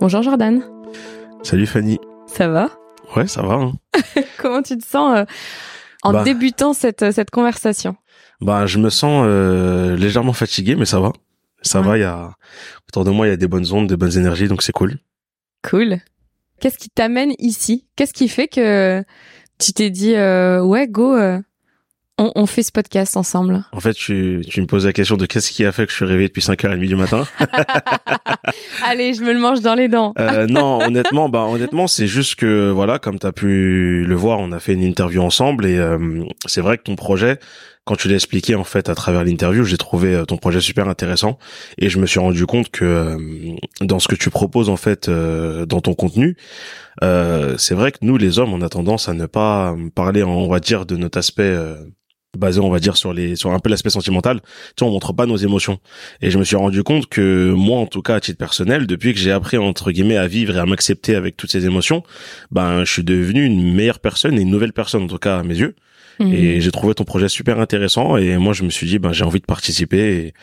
Bonjour Jordan. Salut Fanny. Ça va? Ouais, ça va. Hein. Comment tu te sens euh, en Bah. débutant cette, cette conversation? Bah, je me sens euh, légèrement fatigué, mais ça va. Ça Ouais. va. Il y a autour de moi, il y a des bonnes ondes, des bonnes énergies, donc c'est cool. Cool. Qu'est-ce qui t'amène ici? Qu'est-ce qui fait que tu t'es dit euh, ouais go euh, on, on fait ce podcast ensemble En fait, tu, tu me poses la question de qu'est-ce qui a fait que je suis réveillé depuis 5h30 du matin. Allez, je me le mange dans les dents. Euh, non, honnêtement, bah honnêtement, c'est juste que voilà, comme tu as pu le voir, on a fait une interview ensemble et euh, c'est vrai que ton projet, quand tu l'as expliqué en fait à travers l'interview, j'ai trouvé euh, ton projet super intéressant et je me suis rendu compte que euh, dans ce que tu proposes en fait euh, dans ton contenu, euh, c'est vrai que nous les hommes, on a tendance à ne pas parler, on va dire, de notre aspect euh, basé, on va dire, sur les sur un peu l'aspect sentimental. Tu sais, on montre pas nos émotions. Et je me suis rendu compte que moi, en tout cas, à titre personnel, depuis que j'ai appris entre guillemets à vivre et à m'accepter avec toutes ces émotions, ben, je suis devenu une meilleure personne et une nouvelle personne, en tout cas à mes yeux. Mhm. Et j'ai trouvé ton projet super intéressant. Et moi, je me suis dit, ben, j'ai envie de participer. Et,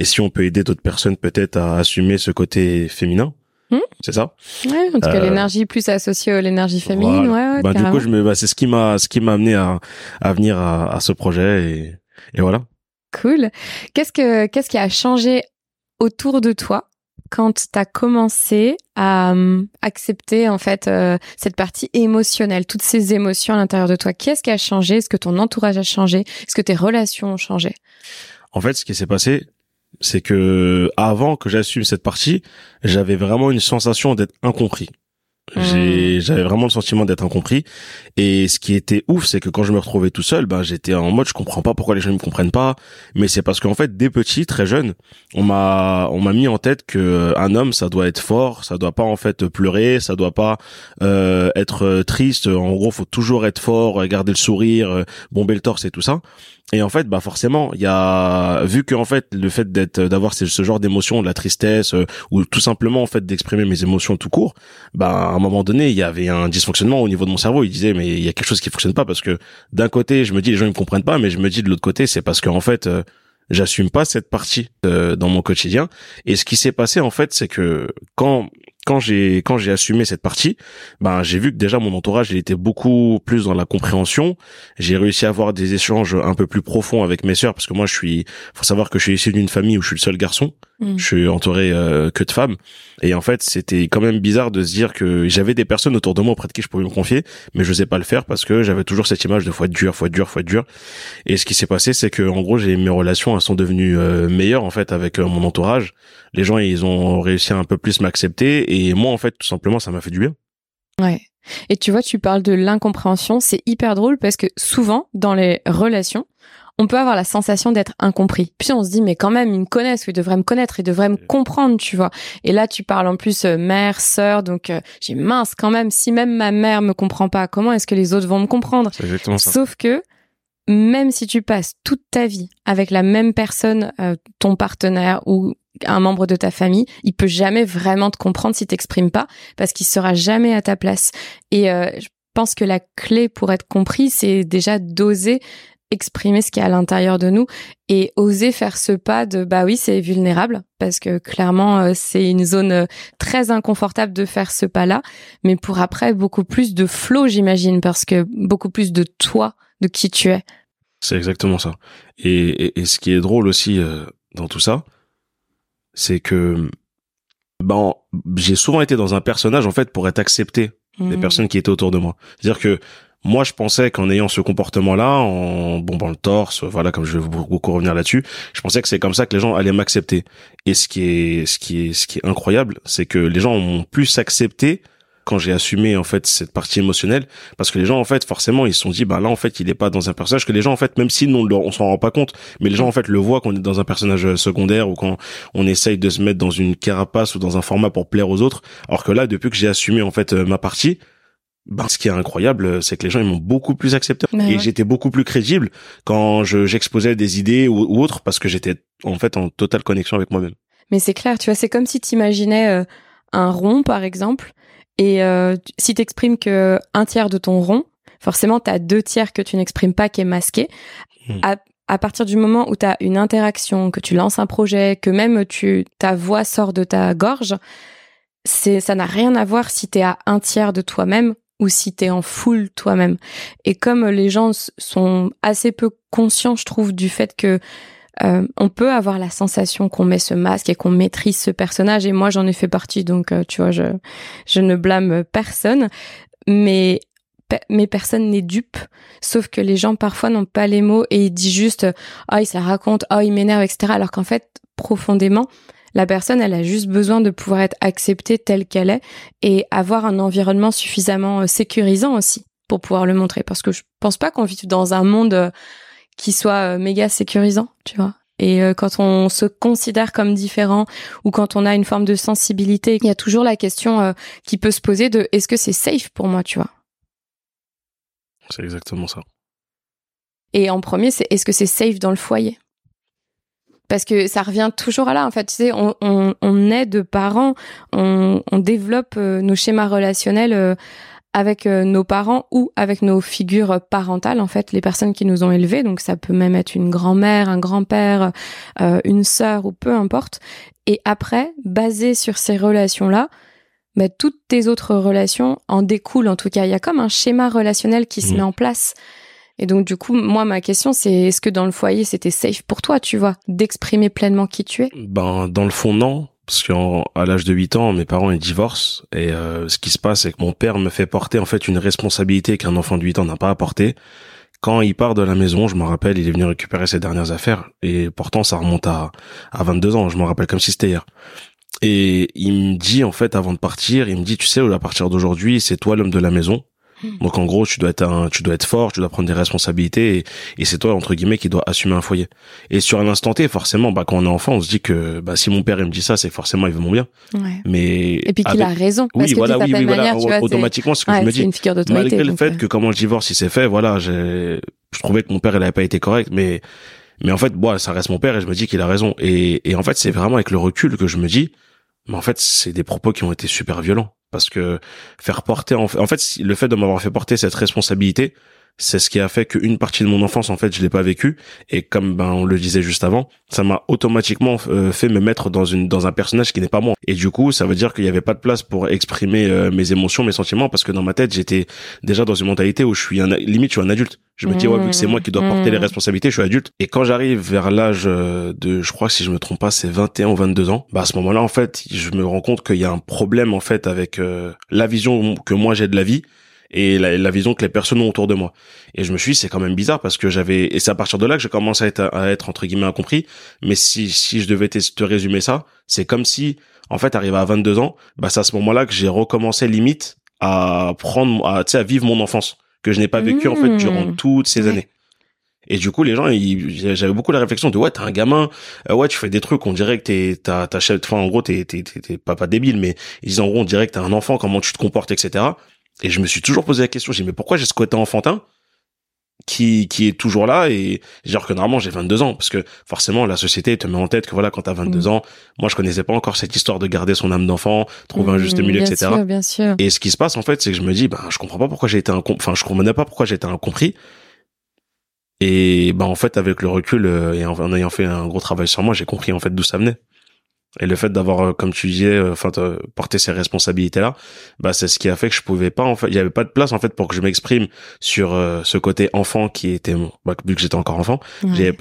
et si on peut aider d'autres personnes peut-être à assumer ce côté féminin, Mhm. c'est ça. Ouais, en tout cas, Euh, l'énergie plus associée à l'énergie féminine, Voilà. ouais, ouais, Ben, du coup, je me, bah, c'est ce qui m'a, ce qui m'a amené à, à venir à, à ce projet. Et, et voilà. Cool. Qu'est-ce que qu'est-ce qui a changé autour de toi quand tu as commencé à hum, accepter en fait euh, cette partie émotionnelle, toutes ces émotions à l'intérieur de toi? Qu'est-ce qui a changé? Est-ce que ton entourage a changé? Est-ce que tes relations ont changé? En fait, ce qui s'est passé, c'est que avant que j'assume cette partie, j'avais vraiment une sensation d'être incompris. J'ai, j'avais vraiment le sentiment d'être incompris. Et ce qui était ouf, c'est que quand je me retrouvais tout seul, ben, j'étais en mode, je comprends pas pourquoi les gens ne me comprennent pas. Mais c'est parce qu'en fait, dès petit, très jeune, on m'a, on m'a mis en tête que euh, un homme, ça doit être fort, ça doit pas, en fait, pleurer, ça doit pas, euh, être triste. En gros, faut toujours être fort, euh, garder le sourire, euh, bomber le torse et tout ça. Et en fait, bah forcément, il y a vu que en fait le fait d'être d'avoir ce, ce genre d'émotion, de la tristesse euh, ou tout simplement en fait d'exprimer mes émotions tout court, bah à un moment donné, il y avait un dysfonctionnement au niveau de mon cerveau. Il disait mais il y a quelque chose qui fonctionne pas parce que d'un côté, je me dis les gens ils me comprennent pas, mais je me dis de l'autre côté, c'est parce que en fait euh, j'assume pas cette partie euh, dans mon quotidien. Et ce qui s'est passé en fait, c'est que quand quand j'ai quand j'ai assumé cette partie, ben j'ai vu que déjà mon entourage il était beaucoup plus dans la compréhension. J'ai réussi à avoir des échanges un peu plus profonds avec mes sœurs parce que moi je suis faut savoir que je suis issu d'une famille où je suis le seul garçon. Mm. Je suis entouré euh, que de femmes et en fait c'était quand même bizarre de se dire que j'avais des personnes autour de moi auprès de qui je pouvais me confier, mais je n'osais pas le faire parce que j'avais toujours cette image de être dur, être dur, être dur. Et ce qui s'est passé c'est que en gros j'ai mes relations elles sont devenues euh, meilleures en fait avec euh, mon entourage. Les gens ils ont réussi à un peu plus m'accepter et moi en fait tout simplement ça m'a fait du bien. Ouais. Et tu vois, tu parles de l'incompréhension, c'est hyper drôle parce que souvent dans les relations, on peut avoir la sensation d'être incompris. Puis on se dit mais quand même ils me connaissent, ils devraient me connaître, ils devraient me comprendre, tu vois. Et là tu parles en plus euh, mère, sœur, donc euh, j'ai mince quand même. Si même ma mère me comprend pas, comment est-ce que les autres vont me comprendre? Exactement ça. Sauf que même si tu passes toute ta vie avec la même personne, euh, ton partenaire ou un membre de ta famille, il peut jamais vraiment te comprendre si t'exprimes pas parce qu'il sera jamais à ta place. Et euh, je pense que la clé pour être compris, c'est déjà d'oser exprimer ce qui est à l'intérieur de nous et oser faire ce pas de bah oui c'est vulnérable parce que clairement euh, c'est une zone euh, très inconfortable de faire ce pas là mais pour après beaucoup plus de flow j'imagine parce que beaucoup plus de toi de qui tu es C'est exactement ça. Et, et, et ce qui est drôle aussi euh, dans tout ça, c'est que ben j'ai souvent été dans un personnage en fait pour être accepté des Mhm. personnes qui étaient autour de moi. C'est-à-dire que moi, je pensais qu'en ayant ce comportement-là, en bombant le torse, voilà, comme je vais beaucoup revenir là-dessus, je pensais que c'est comme ça que les gens allaient m'accepter. Et ce qui est, ce qui est, ce qui est incroyable, c'est que les gens m'ont plus accepté quand j'ai assumé en fait cette partie émotionnelle parce que les gens en fait forcément ils se sont dit bah là en fait il est pas dans un personnage que les gens en fait même si nous on, on s'en rend pas compte mais les gens en fait le voient qu'on est dans un personnage euh, secondaire ou quand on essaye de se mettre dans une carapace ou dans un format pour plaire aux autres alors que là depuis que j'ai assumé en fait euh, ma partie ben, ce qui est incroyable, euh, c'est que les gens ils m'ont beaucoup plus accepté et ouais. j'étais beaucoup plus crédible quand je j'exposais des idées ou, ou autres parce que j'étais en fait en totale connexion avec moi-même. Mais c'est clair, tu vois, c'est comme si tu imaginais un rond, par exemple, et euh, tu- si tu exprimes que un tiers de ton rond, forcément, tu as deux tiers que tu n'exprimes pas qui est masqué. Hmm. À, à partir du moment où tu as une interaction, que tu lances un projet, que même tu ta voix sort de ta gorge, c'est ça n'a rien à voir si t'es à un tiers de toi-même ou si t'es en full toi-même. Et comme les gens sont assez peu conscients, je trouve, du fait que euh, on peut avoir la sensation qu'on met ce masque et qu'on maîtrise ce personnage. Et moi, j'en ai fait partie, donc euh, tu vois, je je ne blâme personne. Mais mais personne n'est dupe. Sauf que les gens parfois n'ont pas les mots et ils disent juste oh il ça raconte, oh il m'énerve, etc. Alors qu'en fait profondément la personne, elle a juste besoin de pouvoir être acceptée telle qu'elle est et avoir un environnement suffisamment euh, sécurisant aussi pour pouvoir le montrer. Parce que je pense pas qu'on vive dans un monde euh, qui soit euh, méga sécurisant, tu vois. Et quand on se considère comme différent ou quand on a une forme de sensibilité, il y a toujours la question qui peut se poser de est-ce que c'est safe pour moi, tu vois? C'est exactement ça. Et en premier, c'est est-ce que c'est safe dans le foyer? Parce que ça revient toujours à là en fait tu sais on, on, on est de parents on, on développe euh, nos schémas relationnels euh, avec euh, nos parents ou avec nos figures parentales en fait les personnes qui nous ont élevés. Donc ça peut même être une grand-mère un grand-père une sœur ou peu importe. Et après basé sur ces relations là bah, toutes tes autres relations en découlent. En tout cas il y a comme un schéma relationnel qui se met en place. Et donc, du coup, moi, ma question, c'est est-ce que dans le foyer, c'était safe pour toi, tu vois, d'exprimer pleinement qui tu es? Ben, dans le fond, non. Parce qu'à l'âge de 8 ans, mes parents ils divorcent et euh, ce qui se passe, c'est que mon père me fait porter en fait une responsabilité qu'un enfant de 8 ans n'a pas à porter. Quand il part de la maison, je me rappelle, il est venu récupérer ses dernières affaires et pourtant ça remonte à à 22 ans. Je me rappelle comme si c'était hier. Et il me dit en fait avant de partir, il me dit tu sais à partir d'aujourd'hui c'est toi l'homme de la maison. Donc en gros, tu dois être un, tu dois être fort, tu dois prendre des responsabilités et, et c'est toi entre guillemets qui dois assumer un foyer. Et sur un instant T, forcément, bah quand on est enfant, on se dit que bah si mon père il me dit ça, c'est forcément il veut mon bien. Ouais. Mais et puis qu'il a raison. Oui, voilà, oui, oui, voilà. automatiquement, ce que je me dis. Une figure Malgré le fait euh. que comment le divorce il s'est fait, voilà, j'ai, je trouvais que mon père il avait pas été correct, mais mais en fait, bon, ça reste mon père et je me dis qu'il a raison. Et, et en fait, c'est vraiment avec le recul que je me dis, mais en fait, c'est des propos qui ont été super violents parce que faire porter en fait, le fait de m'avoir fait porter cette responsabilité c'est ce qui a fait qu'une partie de mon enfance en fait je l'ai pas vécu. Et comme ben on le disait juste avant ça m'a automatiquement euh, fait me mettre dans une dans un personnage qui n'est pas moi. Et du coup ça veut dire qu'il y avait pas de place pour exprimer euh, mes émotions mes sentiments parce que dans ma tête j'étais déjà dans une mentalité où je suis un limite je suis un adulte. Je me dis ouais vu que c'est moi qui dois porter les mmh. responsabilités je suis adulte. Et quand j'arrive vers l'âge euh, de je crois que si je me trompe pas c'est 21 ou 22 ans bah à ce moment-là en fait je me rends compte qu'il y a un problème en fait avec la vision que moi j'ai de la vie et la, vision que les personnes ont autour de moi. Et je me suis dit, c'est quand même bizarre parce que j'avais, et c'est à partir de là que j'ai commencé à être, à être, entre guillemets incompris. Mais si, si je devais te, te résumer ça, c'est comme si, en fait, arrivé à 22 ans, bah, c'est à ce moment-là que j'ai recommencé limite à prendre, à, tu sais, à vivre mon enfance que je n'ai pas vécu, en fait, durant mmh. toutes ces années. Et du coup, les gens, j'avais beaucoup la réflexion de ouais, t'es un gamin, euh, ouais, tu fais des trucs, on dirait que t'es, t'as, t'as, enfin, en gros, t'es, t'es, t'es, pas, pas débile, mais ils disent en gros, on dirait que t'es un enfant, comment tu te comportes, etc. Et je me suis toujours posé la question, j'ai dit, mais pourquoi j'ai ce côté enfantin qui, qui est toujours là et genre que normalement j'ai 22 ans. Parce que forcément la société te met en tête que voilà quand t'as 22 mm. ans moi je connaissais pas encore cette histoire de garder son âme d'enfant trouver un juste mm, milieu etc sûr, bien sûr. et ce qui se passe en fait c'est que je me dis ben je comprends pas pourquoi j'ai été enfin je comprenais pas pourquoi j'étais incompris. Et ben en fait avec le recul euh, et en ayant fait un gros travail sur moi j'ai compris en fait d'où ça venait et le fait d'avoir, euh, comme tu disais, euh, enfin, porter ces responsabilités-là, bah, c'est ce qui a fait que je pouvais pas, en fait, il y avait pas de place, en fait, pour que je m'exprime sur euh, ce côté enfant qui était, bah, vu que j'étais encore enfant, j'ai,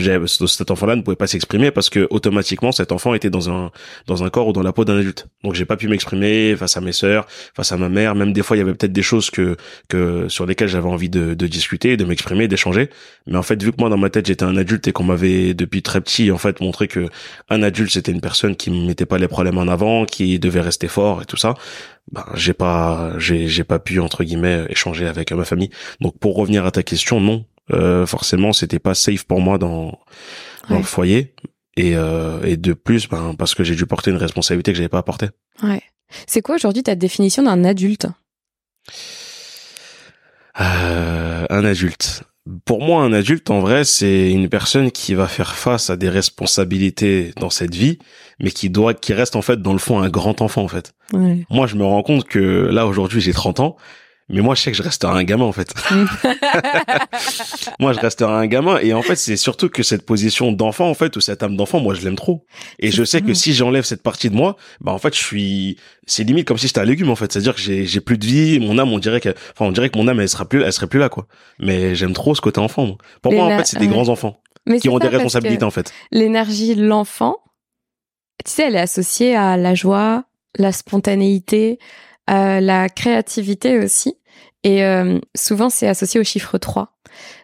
cet enfant-là ne pouvait pas s'exprimer parce que automatiquement, cet enfant était dans un, dans un corps ou dans la peau d'un adulte. Donc, j'ai pas pu m'exprimer face à mes sœurs, face à ma mère. Même des fois, il y avait peut-être des choses que, que, sur lesquelles j'avais envie de, de discuter, de m'exprimer, d'échanger. Mais en fait, vu que moi, dans ma tête, j'étais un adulte et qu'on m'avait, depuis très petit, en fait, montré que un adulte, c'était une personne qui mettait pas les problèmes en avant, qui devait rester fort et tout ça, ben j'ai pas j'ai j'ai pas pu entre guillemets échanger avec ma famille. Donc pour revenir à ta question, non, euh, forcément c'était pas safe pour moi dans dans le foyer et euh, et de plus ben parce que j'ai dû porter une responsabilité que j'avais pas à porter. Ouais. C'est quoi aujourd'hui ta définition d'un adulte? Euh, Un adulte pour moi, un adulte, en vrai, c'est une personne qui va faire face à des responsabilités dans cette vie, mais qui doit, qui reste en fait dans le fond un grand enfant en fait. Moi, je me rends compte que là aujourd'hui, j'ai 30 ans, Mais moi, je sais que je resterai un gamin, en fait. moi, je resterai un gamin. Et en fait, c'est surtout que cette position d'enfant, en fait, ou cette âme d'enfant, moi, je l'aime trop. Et je sais que si j'enlève cette partie de moi, bah, en fait, je suis, c'est limite comme si j'étais un légume, en fait. C'est-à-dire que j'ai, j'ai plus de vie. Mon âme, on dirait que, enfin, on dirait que mon âme, elle sera plus, elle serait plus là, quoi. Mais j'aime trop ce côté enfant. Moi. Pour moi, en fait, c'est des grands enfants. qui ont des responsabilités, en fait. L'énergie de l'enfant, tu sais, elle est associée à la joie, la spontanéité, euh, la créativité aussi. Et euh, souvent, c'est associé au chiffre 3.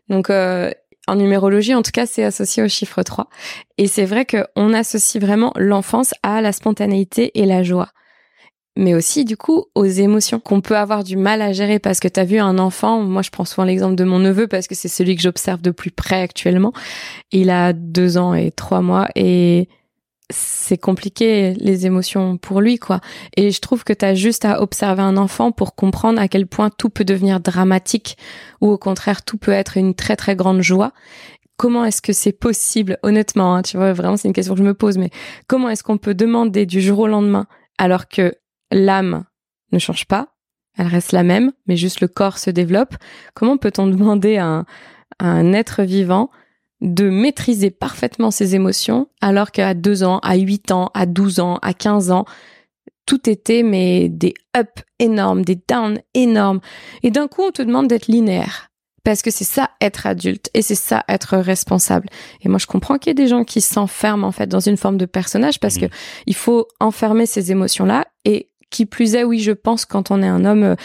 Donc, euh, en numérologie, en tout cas, c'est associé au chiffre 3. Et c'est vrai qu'on associe vraiment l'enfance à la spontanéité et la joie. Mais aussi, du coup, aux émotions qu'on peut avoir du mal à gérer parce que tu as vu un enfant, moi je prends souvent l'exemple de mon neveu parce que c'est celui que j'observe de plus près actuellement. Il a deux ans et trois mois et c'est compliqué les émotions pour lui quoi. Et je trouve que tu as juste à observer un enfant pour comprendre à quel point tout peut devenir dramatique ou au contraire tout peut être une très très grande joie. Comment est-ce que c'est possible honnêtement hein, tu vois vraiment c'est une question que je me pose mais comment est-ce qu'on peut demander du jour au lendemain alors que l'âme ne change pas elle reste la même mais juste le corps se développe? Comment peut-on demander à un être vivant de maîtriser parfaitement ses émotions, alors qu'à 2 ans, à 8 ans, à 12 ans, à 15 ans, tout était mais des ups énormes, des downs énormes. Et d'un coup, on te demande d'être linéaire. Parce que c'est ça être adulte et c'est ça être responsable. Et moi, je comprends qu'il y ait des gens qui s'enferment en fait dans une forme de personnage parce mmh. que il faut enfermer ces émotions-là. Et qui plus est, oui, je pense quand on est un homme,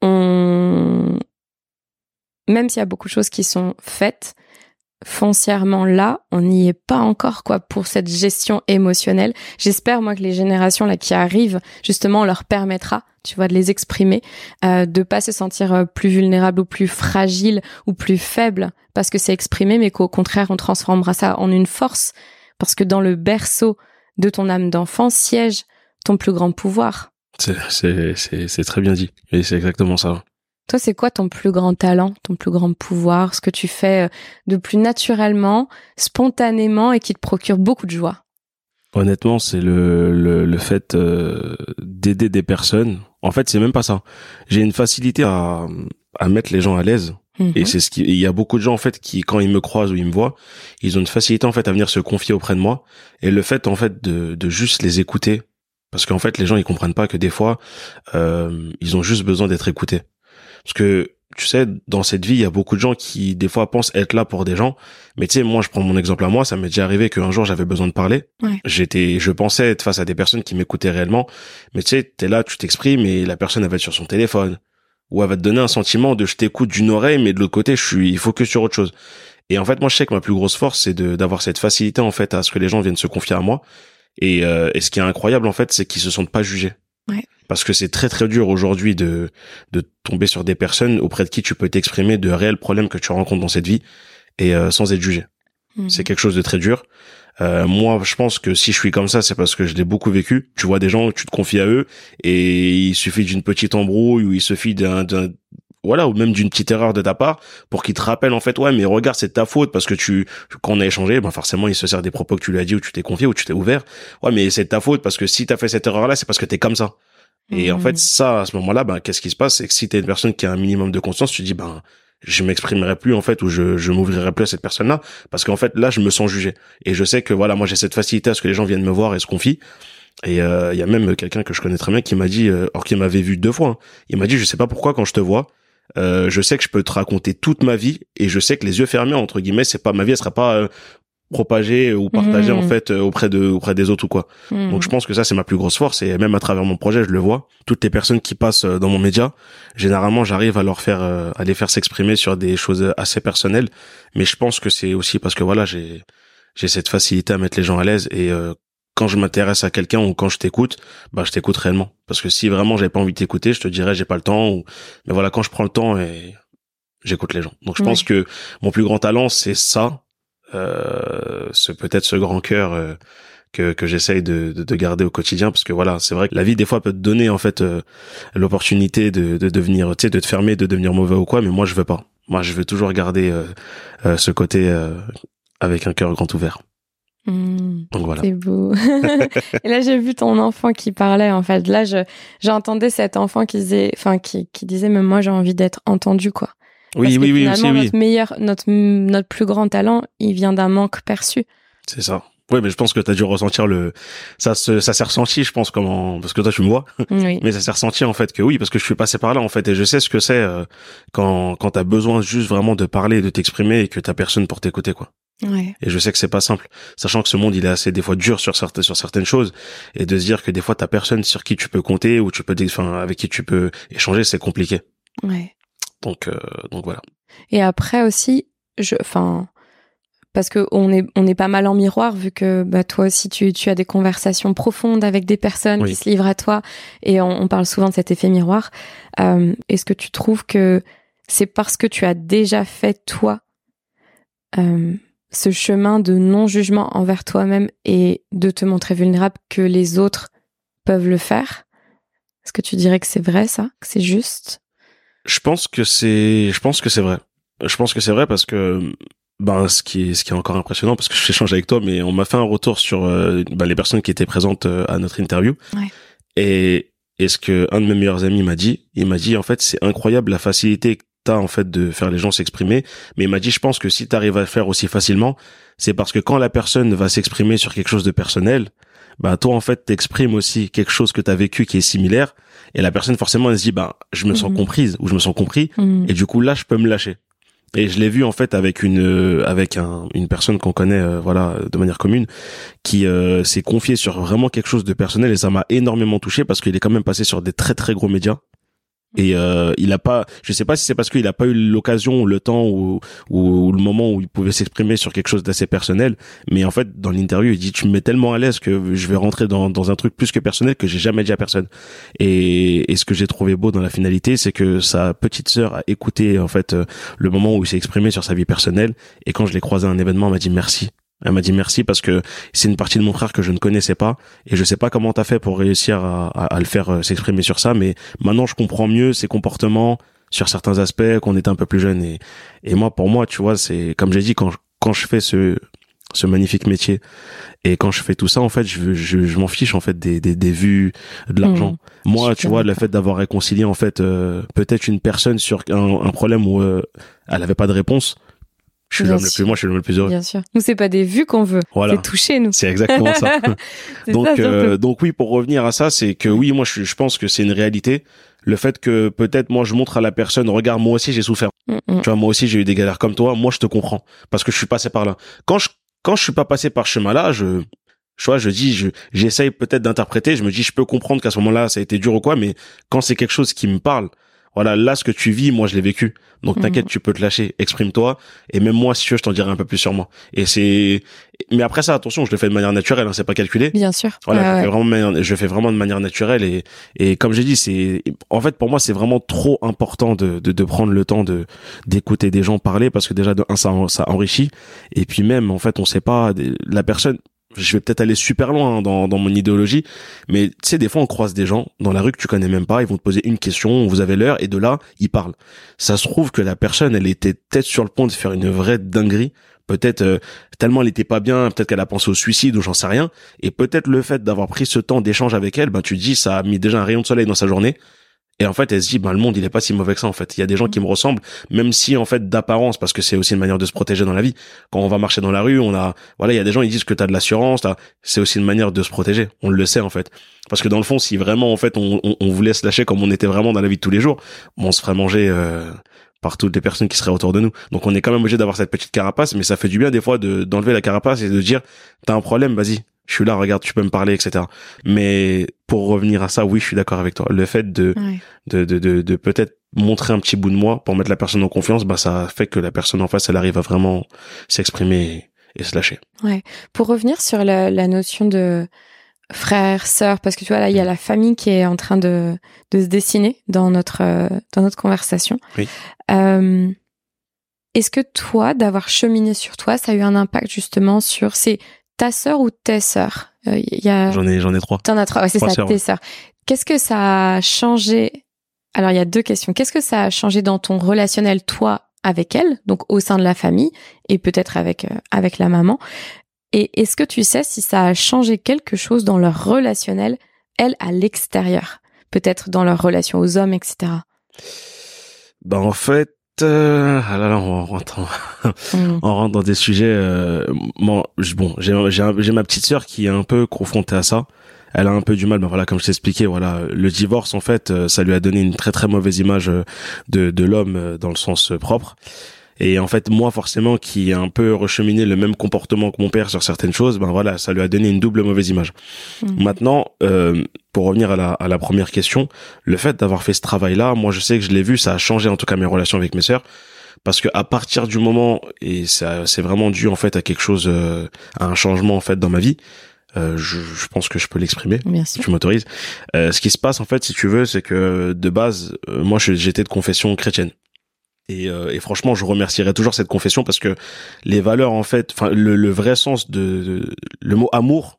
on, même s'il y a beaucoup de choses qui sont faites, foncièrement là, on n'y est pas encore quoi pour cette gestion émotionnelle. J'espère moi que les générations là qui arrivent justement leur permettra, tu vois, de les exprimer, euh, de pas se sentir euh, plus vulnérable ou plus fragile ou plus faible parce que c'est exprimé, mais qu'au contraire on transformera ça en une force parce que dans le berceau de ton âme d'enfant siège ton plus grand pouvoir. C'est très bien dit et c'est exactement ça. Toi, c'est quoi ton plus grand talent, ton plus grand pouvoir, ce que tu fais euh, de plus naturellement, spontanément et qui te procure beaucoup de joie? Honnêtement, c'est le, le, fait euh, d'aider des personnes. En fait, c'est même pas ça. J'ai une facilité à, à mettre les gens à l'aise. Et mhm. c'est ce qui, il y a beaucoup de gens en fait qui, quand ils me croisent ou ils me voient, ils ont une facilité en fait à venir se confier auprès de moi. Et le fait en fait de, de juste les écouter, parce qu'en fait les gens ils comprennent pas que des fois euh, ils ont juste besoin d'être écoutés. Parce que tu sais, dans cette vie, il y a beaucoup de gens qui, des fois, pensent être là pour des gens. Mais tu sais, moi, je prends mon exemple à moi. Ça m'est déjà arrivé qu'un jour, j'avais besoin de parler. J'étais, je pensais être face à des personnes qui m'écoutaient réellement. Mais tu sais, t'es là, tu t'exprimes et la personne, elle va être sur son téléphone. Ou elle va te donner un sentiment de je t'écoute d'une oreille, mais de l'autre côté, je suis, il faut que sur autre chose. Et en fait, moi, je sais que ma plus grosse force, c'est d'avoir cette facilité, en fait, à ce que les gens viennent se confier à moi. Et, euh, et ce qui est incroyable, en fait, c'est qu'ils se sentent pas jugés. Ouais parce que c'est très très dur aujourd'hui de de tomber sur des personnes auprès de qui tu peux t'exprimer de réels problèmes que tu rencontres dans cette vie et euh, sans être jugé. Mhm. C'est quelque chose de très dur. Euh, moi, je pense que si je suis comme ça, c'est parce que je l'ai beaucoup vécu. Tu vois des gens, tu te confies à eux, et il suffit d'une petite embrouille ou il suffit d'un, d'un voilà, ou même d'une petite erreur de ta part pour qu'il te rappelle en fait, ouais, mais regarde, c'est ta faute parce que tu, quand on a échangé, ben forcément, il se sert des propos que tu lui as dit ou tu t'es confié ou tu t'es ouvert. Ouais, mais c'est ta faute parce que si t'as fait cette erreur-là, c'est parce que t'es comme ça. Et en fait, mmh. ça, à ce moment-là, ben, qu'est-ce qui se passe? C'est que si t'es une personne qui a un minimum de conscience, tu dis, ben, je m'exprimerai plus, en fait, ou je, je m'ouvrirai plus à cette personne-là. Parce qu'en fait, là, je me sens jugé. Et je sais que, voilà, moi, j'ai cette facilité à ce que les gens viennent me voir et se confient. Et euh, il y a même quelqu'un que je connais très bien qui m'a dit, euh, or qui m'avait vu deux fois, hein. il m'a dit, je sais pas pourquoi quand je te vois, euh, je sais que je peux te raconter toute ma vie et je sais que les yeux fermés entre guillemets, c'est pas ma vie, elle sera pas euh, propager ou partager en mmh. fait euh, auprès de auprès des autres ou quoi. Mmh. Donc je pense que ça c'est ma plus grosse force et même à travers mon projet je le vois. Toutes les personnes qui passent euh, dans mon média, généralement j'arrive à leur faire euh, à les faire s'exprimer sur des choses assez personnelles, mais je pense que c'est aussi parce que voilà, j'ai j'ai cette facilité à mettre les gens à l'aise et quand je m'intéresse à quelqu'un ou quand je t'écoute, bah je t'écoute réellement. Parce que si vraiment j'avais pas envie de t'écouter, je te dirais j'ai pas le temps ou mais voilà, quand je prends le temps et j'écoute les gens. Donc je pense que mon plus grand talent c'est ça euh, ce peut-être ce grand cœur euh, que, que j'essaye de, de, de, garder au quotidien. Parce que voilà c'est vrai que la vie des fois peut te donner en fait euh, l'opportunité de, de devenir tu sais de te fermer de devenir mauvais ou quoi mais moi je veux pas. Moi je veux toujours garder ce côté avec un cœur grand ouvert Hmm. Donc voilà. C'est beau. et là, j'ai vu ton enfant qui parlait. En fait, là, je j'entendais cet enfant qui disait, enfin, qui, qui disait, mais moi, j'ai envie d'être entendu, quoi. Oui, Parce oui, que oui, aussi, oui. notre meilleur, notre notre plus grand talent, il vient d'un manque perçu. C'est ça. Oui, mais je pense que tu as dû ressentir le ça se ça s'est ressenti, je pense comment parce que toi tu me vois, Oui. mais ça s'est ressenti en fait que oui parce que je suis passé par là en fait et je sais ce que c'est euh, quand quand tu as besoin juste vraiment de parler, de t'exprimer et que t'as personne pour t'écouter quoi. Ouais. Et je sais que c'est pas simple, sachant que ce monde il est assez des fois dur sur certaines sur certaines choses et de se dire que des fois t'as personne sur qui tu peux compter ou tu peux enfin avec qui tu peux échanger, c'est compliqué. Ouais. Donc euh, donc voilà. Et après aussi, je, enfin, parce que on est, on est pas mal en miroir vu que bah, toi aussi tu, tu as des conversations profondes avec des personnes Oui. qui se livrent à toi et on, on parle souvent de cet effet miroir. Euh, Est-ce que tu trouves que c'est parce que tu as déjà fait toi euh, ce chemin de non-jugement envers toi-même et de te montrer vulnérable que les autres peuvent le faire? Est-ce que tu dirais que c'est vrai ça, que c'est juste? Je pense que c'est, je pense que c'est vrai. Je pense que c'est vrai parce que, ben, ce qui est, ce qui est encore impressionnant parce que je échange avec toi, mais on m'a fait un retour sur euh, ben, les personnes qui étaient présentes euh, à notre interview. Ouais. Et, et ce que un de mes meilleurs amis m'a dit, il m'a dit en fait c'est incroyable la facilité t'as en fait de faire les gens s'exprimer. Mais il m'a dit je pense que si t'arrives à le faire aussi facilement, c'est parce que quand la personne va s'exprimer sur quelque chose de personnel, bah toi en fait t'exprimes aussi quelque chose que t'as vécu qui est similaire et la personne forcément elle se dit bah je me sens Mhm. comprise ou je me sens compris Hmm. et du coup là je peux me lâcher et je l'ai vu en fait avec une euh, avec un, une personne qu'on connaît euh, voilà de manière commune qui euh, s'est confié sur vraiment quelque chose de personnel et ça m'a énormément touché parce qu'il est quand même passé sur des très très gros médias et euh, il a pas je sais pas si c'est parce qu'il a pas eu l'occasion le temps ou, ou, ou le moment où il pouvait s'exprimer sur quelque chose d'assez personnel mais en fait dans l'interview il dit tu me mets tellement à l'aise que je vais rentrer dans, dans un truc plus que personnel que j'ai jamais dit à personne. Et, et ce que j'ai trouvé beau dans la finalité c'est que sa petite sœur a écouté en fait euh, le moment où il s'est exprimé sur sa vie personnelle. Et quand je l'ai croisé à un événement elle m'a dit merci elle m'a dit merci parce que c'est une partie de mon frère que je ne connaissais pas et je sais pas comment t'as fait pour réussir à, à, à le faire euh, s'exprimer sur ça mais maintenant je comprends mieux ses comportements sur certains aspects qu'on était un peu plus jeune et et moi pour moi tu vois c'est comme j'ai dit quand je, quand je fais ce ce magnifique métier et quand je fais tout ça en fait je je, je m'en fiche en fait des des, des vues de l'argent Hmm. moi tu vois le fait d'avoir réconcilié en fait euh, peut-être une personne sur un, un problème où euh, elle avait pas de réponse je suis l'homme le plus moi je suis l'homme le plus heureux. Bien sûr. Nous, c'est pas des vues qu'on veut. Voilà. C'est toucher, nous. c'est exactement ça. Donc ça, euh, donc oui pour revenir à ça c'est que oui moi je, je pense que c'est une réalité. Le fait que peut-être moi je montre à la personne regarde moi aussi j'ai souffert. Mm, tu vois moi aussi j'ai eu des galères comme toi. Moi je te comprends. Parce que je suis passé par là. Quand je quand je suis pas passé par ce chemin là je je vois, je dis, je, j'essaye peut-être d'interpréter, je me dis, je peux comprendre qu'à ce moment-là, ça a été dur ou quoi, mais quand c'est quelque chose qui me parle, voilà, là, ce que tu vis, moi, je l'ai vécu. Donc, t'inquiète, tu peux te lâcher, exprime-toi, et même moi, si tu veux, je t'en dirai un peu plus sur moi. Et c'est, mais après ça, attention, je le fais de manière naturelle, hein, c'est pas calculé. Bien sûr. Voilà, je, ouais. fais vraiment, de manière- je fais vraiment de manière naturelle et, et comme j'ai dit, c'est, en fait, pour moi, c'est vraiment trop important de, de, de prendre le temps de, d'écouter des gens parler parce que déjà, de un, ça, ça enrichit. Et puis même, en fait, on sait pas, la personne, je vais peut-être aller super loin hein, dans, dans mon idéologie, mais tu sais, des fois, on croise des gens dans la rue que tu connais même pas, ils vont te poser une question, vous avez l'heure, et de là, ils parlent. Ça se trouve que la personne, elle était peut-être sur le point de faire une vraie dinguerie, peut-être euh, tellement elle était pas bien, peut-être qu'elle a pensé au suicide ou j'en sais rien, et peut-être le fait d'avoir pris ce temps d'échange avec elle, ben tu dis ça a mis déjà un rayon de soleil dans sa journée. Et en fait, elle se dit, ben le monde il est pas si mauvais que ça en fait. Il y a des gens qui me ressemblent, même si en fait d'apparence, parce que c'est aussi une manière de se protéger dans la vie. Quand on va marcher dans la rue, on a, voilà, il y a des gens ils disent que t'as de l'assurance, t'as- c'est aussi une manière de se protéger. On le sait en fait, parce que dans le fond, si vraiment en fait on, on, on voulait se lâcher comme on était vraiment dans la vie de tous les jours, on se ferait manger. Euh, par toutes les personnes qui seraient autour de nous. Donc on est quand même obligé d'avoir cette petite carapace, mais ça fait du bien des fois de d'enlever la carapace et de dire t'as un problème, vas-y, je suis là, regarde, tu peux me parler, etc. Mais pour revenir à ça, oui, je suis d'accord avec toi. Le fait de Ouais. de de de, de peut-être montrer un petit bout de moi pour mettre la personne en confiance, bah ça fait que la personne en face, elle arrive à vraiment s'exprimer et, et se lâcher. Pour revenir sur la, la notion de frère, sœur, parce que tu vois là, il y a la famille qui est en train de, de se dessiner dans notre euh, dans notre conversation. Oui. Euh, Est-ce que toi, d'avoir cheminé sur toi, ça a eu un impact justement sur c'est ta sœur ou tes sœurs? Euh, Il y a J'en ai j'en ai trois. T'en as trois, ouais, c'est ça, sœurs, tes ouais. sœurs. Qu'est-ce que ça a changé? Alors, il y a deux questions. Qu'est-ce que ça a changé dans ton relationnel, toi, avec elle, donc au sein de la famille, et peut-être avec, euh, avec la maman? Et est-ce que tu sais si ça a changé quelque chose dans leur relationnel, elle, à l'extérieur? Peut-être dans leur relation aux hommes, etc. Ben en fait, euh, ah là là, on rentre, mm. on rentre dans des sujets. Euh, bon, j'ai j'ai ma petite sœur qui est un peu confrontée à ça. Elle a un peu du mal, ben voilà, comme je t'expliquais, voilà, le divorce en fait, euh, ça lui a donné une très très mauvaise image de de l'homme dans le sens propre. Et en fait, moi, forcément, qui ai un peu recheminé le même comportement que mon père sur certaines choses, ben voilà, ça lui a donné une double mauvaise image. Mm. Maintenant, euh, pour revenir à la, à la première question, le fait d'avoir fait ce travail-là, moi, je sais que je l'ai vu, ça a changé en tout cas mes relations avec mes sœurs. Parce que à partir du moment, et ça, c'est vraiment dû en fait à quelque chose, euh, à un changement en fait dans ma vie, euh, je, je, pense que je peux l'exprimer si tu m'autorises. Euh, ce qui se passe en fait, si tu veux, c'est que de base, euh, moi j'étais de confession chrétienne. Et, euh, et, franchement, je remercierai toujours cette confession parce que les valeurs, en fait, enfin, le, le, vrai sens de, le mot amour,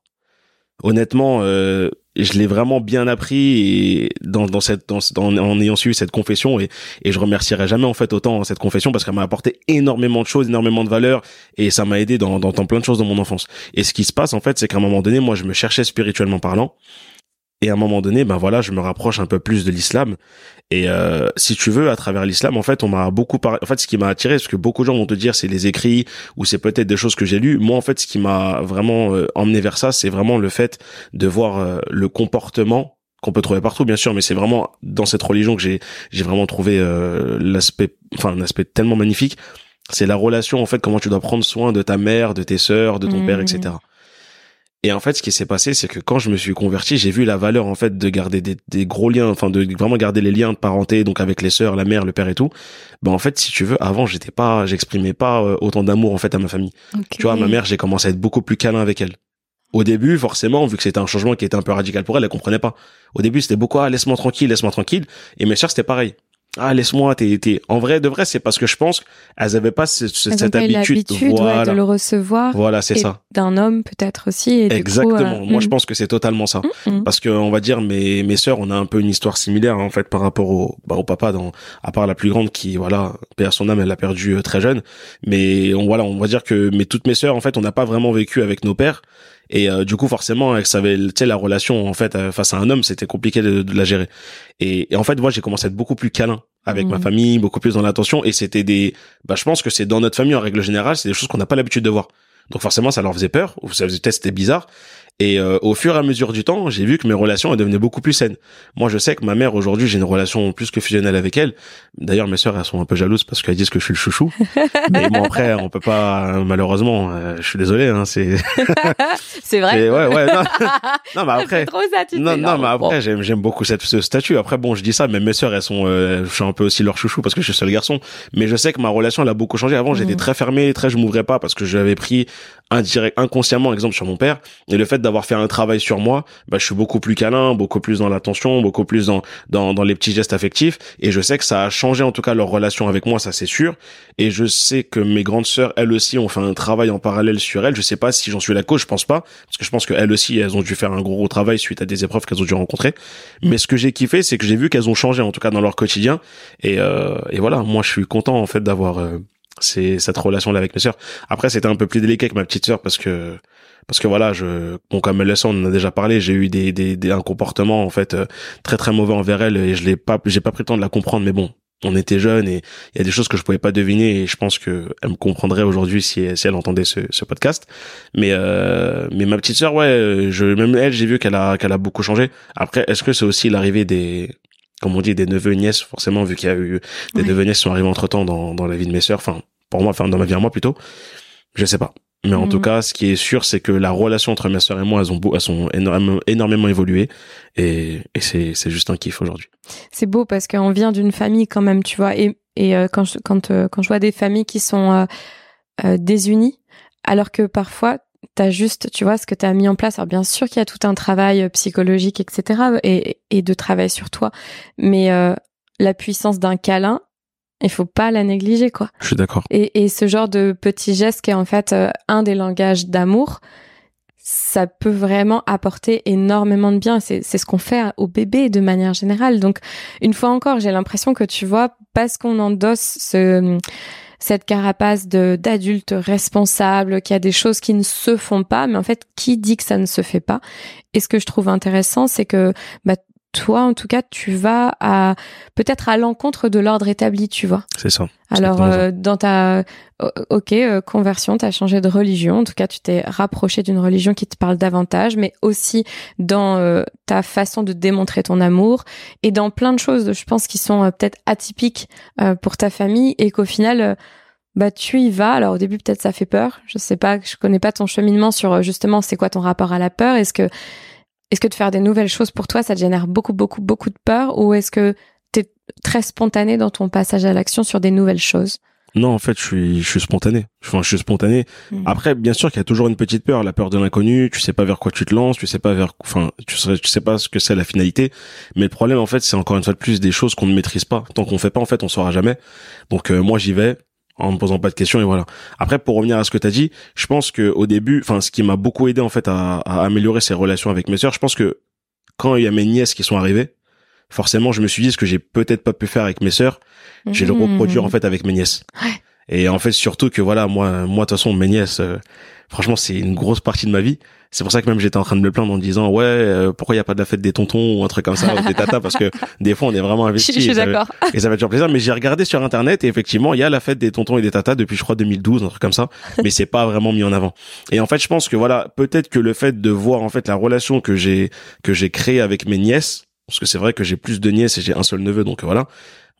honnêtement, euh, je l'ai vraiment bien appris et dans, dans cette, dans, en ayant suivi cette confession et, et je remercierai jamais en fait autant cette confession parce qu'elle m'a apporté énormément de choses, énormément de valeurs et ça m'a aidé dans, dans, dans plein de choses dans mon enfance. Et ce qui se passe en fait, c'est qu'à un moment donné, moi, je me cherchais spirituellement parlant et à un moment donné, ben voilà, je me rapproche un peu plus de l'islam. Et euh, si tu veux, à travers l'islam, en fait, on m'a beaucoup parlé. En fait, ce qui m'a attiré, parce que beaucoup de gens vont te dire, c'est les écrits ou c'est peut-être des choses que j'ai lues. Moi, en fait, ce qui m'a vraiment euh, emmené vers ça, c'est vraiment le fait de voir euh, le comportement qu'on peut trouver partout, bien sûr, mais c'est vraiment dans cette religion que j'ai j'ai vraiment trouvé l'aspect, enfin, un aspect tellement magnifique. C'est la relation, en fait, comment tu dois prendre soin de ta mère, de tes sœurs, de ton père, etc. Et en fait, ce qui s'est passé, c'est que quand je me suis converti, j'ai vu la valeur en fait de garder des, des, gros liens, enfin de vraiment garder les liens de parenté, donc avec les sœurs, la mère, le père et tout. Ben en fait, si tu veux, avant j'étais pas, j'exprimais pas euh, autant d'amour en fait à ma famille. Tu vois, ma mère, j'ai commencé à être beaucoup plus câlin avec elle. Au début, forcément, vu que c'était un changement qui était un peu radical pour elle, elle comprenait pas. Au début, c'était beaucoup ah, laisse-moi tranquille, laisse-moi tranquille. Et mes sœurs, c'était pareil ah laisse-moi t'es t'es en vrai de vrai c'est parce que je pense qu'elles avaient pas cette habitude, voilà. de le recevoir voilà c'est ça d'un homme peut-être aussi exactement euh, moi je mm. pense que c'est totalement ça mm, mm. parce que on va dire mes mes sœurs on a un peu une histoire similaire en fait par rapport au bah, au papa dans à part la plus grande qui voilà perd son âme elle l'a perdu euh, très jeune mais on voilà on va dire que mais toutes mes sœurs en fait on n'a pas vraiment vécu avec nos pères et euh, du coup forcément avec ça tu sais la relation en fait euh, face à un homme c'était compliqué de, la gérer. Et, en fait moi j'ai commencé à être beaucoup plus câlin avec ma mmh. famille beaucoup plus dans l'attention. Et c'était des bah je pense que c'est dans notre famille en règle générale c'est des choses qu'on n'a pas l'habitude de voir. Donc forcément ça leur faisait peur. Ou ça faisait peut-être c'était bizarre et euh, au fur et à mesure du temps, j'ai vu que mes relations elles devenaient beaucoup plus saines. Moi, je sais que ma mère aujourd'hui, j'ai une relation plus que fusionnelle avec elle. D'ailleurs, mes sœurs elles sont un peu jalouses parce qu'elles disent que je suis le chouchou. mais bon après, on peut pas malheureusement. Euh, je suis désolé. Hein, c'est. c'est vrai. Ouais, ouais. Non, non mais après. trop ça, tu non, non, mais après, j'aime, j'aime beaucoup cette ce statut. Après, bon, je dis ça, mais mes sœurs, elles sont, euh, je suis un peu aussi leur chouchou parce que je suis seul garçon. Mais je sais que ma relation, elle a beaucoup changé. Avant, j'étais mm. très fermé, très, je m'ouvrais pas parce que j'avais pris indirect, inconsciemment, exemple sur mon père. Et le fait d'avoir fait un travail sur moi, bah, je suis beaucoup plus câlin, beaucoup plus dans l'attention, beaucoup plus dans, dans, dans les petits gestes affectifs. Et je sais que ça a changé en tout cas leur relation avec moi, ça c'est sûr. Et je sais que mes grandes sœurs, elles aussi, ont fait un travail en parallèle sur elles. Je sais pas si j'en suis la cause, je pense pas, parce que je pense qu'elles aussi, elles ont dû faire un gros travail suite à des épreuves qu'elles ont dû rencontrer. Mais ce que j'ai kiffé, c'est que j'ai vu qu'elles ont changé en tout cas dans leur quotidien. Et, euh, et voilà, moi je suis content en fait d'avoir euh, c'est cette relation là avec mes sœurs. Après, c'était un peu plus délicat avec ma petite sœur parce que parce que voilà, je bon comme elle le sait, on en a déjà parlé, j'ai eu des, des, des un comportement en fait euh, très très mauvais envers elle et je l'ai pas j'ai pas pris le temps de la comprendre mais bon, on était jeunes et il y a des choses que je pouvais pas deviner et je pense que elle me comprendrait aujourd'hui si, si elle entendait ce, ce podcast. Mais euh, mais ma petite sœur ouais, je même elle, j'ai vu qu'elle a qu'elle a beaucoup changé. Après, est-ce que c'est aussi l'arrivée des comme on dit, des neveux nièces, forcément, vu qu'il y a eu des neveux et nièces qui sont arrivés entre temps dans, dans la vie de mes sœurs, enfin, pour moi, enfin, dans ma vie à moi plutôt. Je sais pas. Mais en tout mm. cas, ce qui est sûr, c'est que la relation entre mes sœurs et moi, elles ont, elles sont énormément, énormément évolué. Et, et c'est, c'est juste un kiff aujourd'hui. C'est beau parce qu'on vient d'une famille quand même, tu vois. Et, et euh, quand, je, quand, euh, quand je vois des familles qui sont euh, déunies, alors que parfois, t'as juste, tu vois, ce que t'as mis en place. Alors bien sûr qu'il y a tout un travail euh, psychologique, etc. et, et de travail sur toi, mais euh, la puissance d'un câlin, il faut pas la négliger, quoi. Je suis d'accord. Et, et ce genre de petit geste qui est en fait euh, un des langages d'amour, ça peut vraiment apporter énormément de bien. C'est ce qu'on fait au bébé de manière générale. Donc, une fois encore, j'ai l'impression que tu vois, parce qu'on endosse ce cette carapace d'adulte responsable, qui a des choses qui ne se font pas, mais en fait, qui dit que ça ne se fait pas? Et ce que je trouve intéressant, c'est que bah, toi, en tout cas, tu vas à peut-être à l'encontre de l'ordre établi, tu vois. C'est ça. Alors, euh, dans ta ok euh, conversion, tu as changé de religion. En tout cas, tu t'es rapproché d'une religion qui te parle davantage, mais aussi dans euh, ta façon de démontrer ton amour et dans plein de choses, je pense, qui sont peut-être atypiques pour ta famille et qu'au final bah tu y vas. Alors au début peut-être ça fait peur. Je sais pas, je connais pas ton cheminement sur justement c'est quoi ton rapport à la peur? Est-ce que est-ce que de faire des nouvelles choses pour toi, ça te génère beaucoup, beaucoup, beaucoup de peur ou est-ce que tu es très spontané dans ton passage à l'action sur des nouvelles choses? Non, en fait, je suis, je suis spontané. Enfin, je suis spontané. Hmm. Après, bien sûr qu'il y a toujours une petite peur, la peur de l'inconnu. Tu sais pas vers quoi tu te lances, tu sais pas vers, enfin, tu sais, tu sais pas ce que c'est la finalité. Mais le problème, en fait, c'est encore une fois de plus des choses qu'on ne maîtrise pas. Tant qu'on fait pas, en fait, on saura jamais. Donc, euh, moi, j'y vais en me posant pas de questions et voilà. Après, pour revenir à ce que tu as dit, je pense que au début, enfin, ce qui m'a beaucoup aidé en fait à, améliorer ses relations avec mes sœurs, je pense que quand il y a mes nièces qui sont arrivées, forcément, je me suis dit ce que j'ai peut-être pas pu faire avec mes sœurs, j'ai le reproduire en mmh. fait avec mes nièces. Et en fait, surtout que voilà, moi, moi, de toute façon, mes nièces, euh, franchement, c'est une grosse partie de ma vie. C'est pour ça que même j'étais en train de me plaindre en disant ouais euh, pourquoi il y a pas de la fête des tontons ou un truc comme ça ou des tatas parce que des fois on est vraiment investis. Je, suis d'accord. Et ça va toujours plaisir. Mais j'ai regardé sur internet et effectivement il y a la fête des tontons et des tatas depuis je crois 2012 un truc comme ça. mais c'est pas vraiment mis en avant. Et en fait je pense que voilà peut-être que le fait de voir en fait la relation que j'ai que j'ai créée avec mes nièces parce que c'est vrai que j'ai plus de nièces et j'ai un seul neveu donc voilà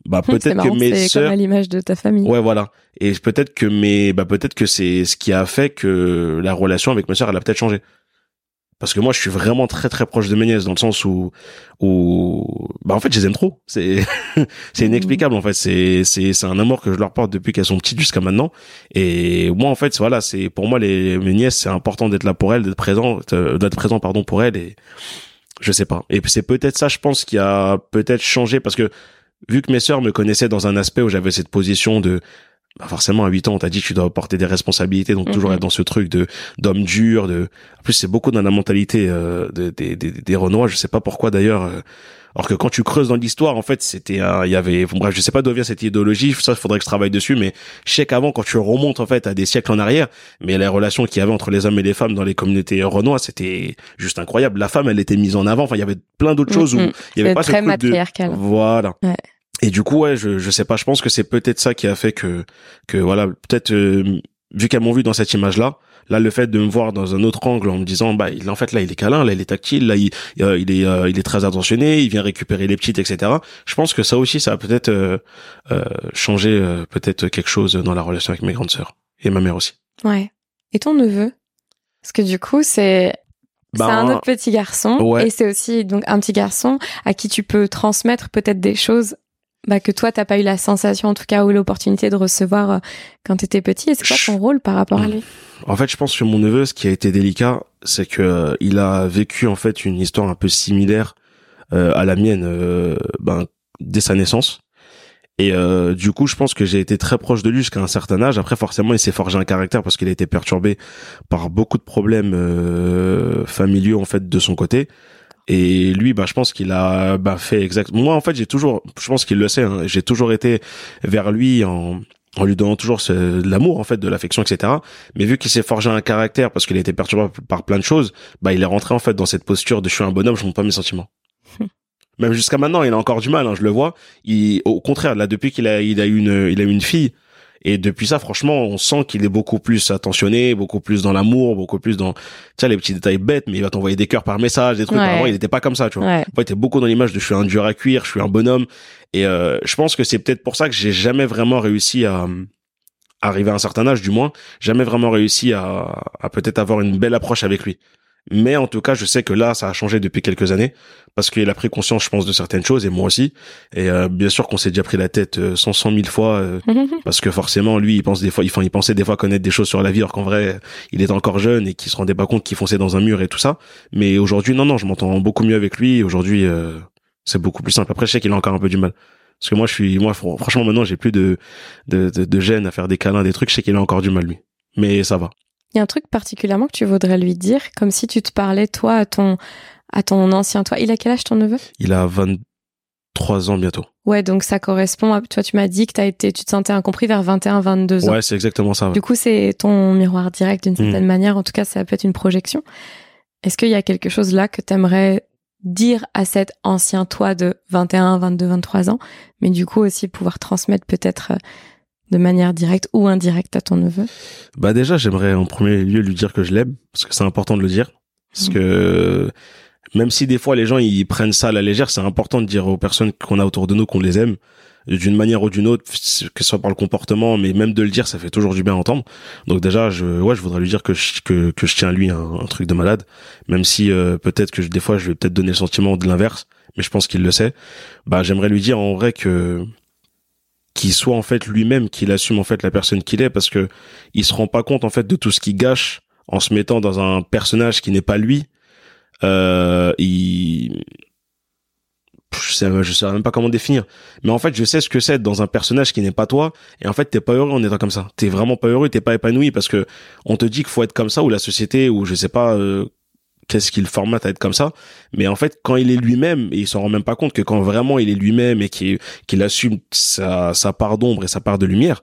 bah peut-être que mes sœurs à l'image de ta famille. Ouais voilà. Et peut-être que mes bah peut-être que c'est ce qui a fait que la relation avec mes sœurs elle a peut-être changé. Parce que moi je suis vraiment très très proche de mes nièces dans le sens où où bah en fait je les aime trop. C'est c'est inexplicable en fait. C'est c'est c'est un amour que je leur porte depuis qu'elles sont petites jusqu'à maintenant. Et moi en fait voilà c'est pour moi les mes nièces c'est important d'être là pour elles d'être présent euh, d'être présent pardon pour elles et je sais pas. Et c'est peut-être ça je pense qui a peut-être changé parce que vu que mes sœurs me connaissaient dans un aspect où j'avais cette position de bah forcément à 8 ans on t'a dit que tu dois porter des responsabilités donc toujours mhm. être dans ce truc de d'homme dur de en plus c'est beaucoup dans la mentalité euh, des des des Renois je sais pas pourquoi d'ailleurs euh, alors que quand tu creuses dans l'histoire en fait c'était il y avait bon, bref je sais pas d'où vient cette idéologie ça il faudrait que je travaille dessus mais je sais qu'avant quand tu remontes en fait à des siècles en arrière mais les relations qu'il y avait entre les hommes et les femmes dans les communautés renois c'était juste incroyable. La femme elle était mise en avant enfin il y avait plein d'autres choses où il y avait pas très ce de voilà. Ouais. Et du coup, ouais, je, je sais pas, je pense que c'est peut-être ça qui a fait que, que voilà, peut-être, euh, vu qu'elles m'ont vu dans cette image-là, là, le fait de me voir dans un autre angle en me disant, bah, il, en fait, là, il est câlin, là, il est tactile, là, il, euh, il est, euh, il est très attentionné, il vient récupérer les petites, etc. Je pense que ça aussi, ça a peut-être euh, changé peut-être quelque chose dans la relation avec mes grandes sœurs et ma mère aussi. Ouais. Et ton neveu? Parce que du coup, c'est c'est un ben, autre petit garçon et c'est aussi donc un petit garçon à qui tu peux transmettre peut-être des choses bah, que toi, t'as pas eu la sensation, en tout cas, ou l'opportunité de recevoir euh, quand t'étais petit. Et c'est quoi ton rôle par rapport à lui? En fait, je pense que mon neveu, ce qui a été délicat, c'est que euh, il a vécu en fait une histoire un peu similaire euh, à la mienne, ben, dès sa naissance. Et du coup, je pense que j'ai été très proche de lui jusqu'à un certain âge. Après, forcément, il s'est forgé un caractère parce qu'il a été perturbé par beaucoup de problèmes familiaux en fait de son côté. Et lui, bah, je pense qu'il a bah, fait exactement. Moi, en fait, j'ai toujours, je pense qu'il le sait. Hein, j'ai toujours été vers lui en en lui donnant toujours l'amour en fait de l'affection etc mais vu qu'il s'est forgé un caractère parce qu'il a été perturbé par plein de choses bah il est rentré en fait dans cette posture de je suis un bonhomme je montre pas mes sentiments même jusqu'à maintenant il a encore du mal hein, je le vois il au contraire là depuis qu'il a il a une il a une fille et depuis ça, franchement, on sent qu'il est beaucoup plus attentionné, beaucoup plus dans l'amour, beaucoup plus dans, tu sais, les petits détails bêtes, mais il va t'envoyer des cœurs par message, des trucs. Avant, il n'était pas comme ça, tu vois. Ouais. il était beaucoup dans l'image de je suis un dur à cuire, je suis un bonhomme. Et euh, je pense que c'est peut-être pour ça que j'ai jamais vraiment réussi à arriver à un certain âge, du moins, jamais vraiment réussi à, à peut-être avoir une belle approche avec lui. Mais en tout cas, je sais que là, ça a changé depuis quelques années parce qu'il a pris conscience, je pense, de certaines choses et moi aussi. Et euh, bien sûr qu'on s'est déjà pris la tête euh, cent, cent mille fois euh, parce que forcément, lui, il pense des fois, il, il pensait des fois connaître des choses sur la vie alors qu'en vrai, il est encore jeune et qu'il se rendait pas compte qu'il fonçait dans un mur et tout ça. Mais aujourd'hui, non, non, je m'entends beaucoup mieux avec lui. Aujourd'hui, c'est beaucoup plus simple. Après, je sais qu'il a encore un peu du mal. Parce que moi, je suis, moi, franchement, maintenant, j'ai plus de, de, de, de gêne à faire des câlins, des trucs. Je sais qu'il a encore du mal, lui. Mais ça va. Il y a un truc particulièrement que tu voudrais lui dire, comme si tu te parlais toi à ton à ton ancien toi. Il a quel âge ton neveu? Il a 23 trois ans bientôt. Ouais, donc ça correspond à, toi, tu m'as dit que t'as été, tu te sentais incompris vers 21, 22 ans. Ouais, c'est exactement ça. ouais. Du coup, c'est ton miroir direct d'une certaine manière. En tout cas, ça peut être une projection. Est-ce qu'il y a quelque chose là que t'aimerais dire à cet ancien toi de 21, 22, 23 ans, mais du coup aussi pouvoir transmettre peut-être euh, de manière directe ou indirecte à ton neveu Bah déjà, j'aimerais en premier lieu lui dire que je l'aime, parce que c'est important de le dire. Parce Mhm. que même si des fois les gens ils prennent ça à la légère, c'est important de dire aux personnes qu'on a autour de nous qu'on les aime d'une manière ou d'une autre, que ce soit par le comportement, mais même de le dire, ça fait toujours du bien à entendre. Donc déjà, je, ouais, je voudrais lui dire que je, que, que je tiens à lui un, un truc de malade, même si euh, peut-être que je- des fois je vais peut-être donner le sentiment de l'inverse, mais je pense qu'il le sait. Bah, j'aimerais lui dire en vrai que qu'il soit en fait lui-même, qu'il assume en fait la personne qu'il est, parce que il se rend pas compte en fait de tout ce qu'il gâche en se mettant dans un personnage qui n'est pas lui. Euh, il je sais, sais même pas comment définir. Mais en fait, je sais ce que c'est dans un personnage qui n'est pas toi. Et en fait, t'es pas heureux en étant comme ça. T'es vraiment pas heureux, t'es pas épanoui parce que on te dit qu'il faut être comme ça ou la société ou je sais pas euh, qu'est-ce qu'il formate à être comme ça. Mais en fait, quand il est lui-même, et il s'en rend même pas compte que quand vraiment il est lui-même et qu'il qu'il assume sa, sa part d'ombre et sa part de lumière,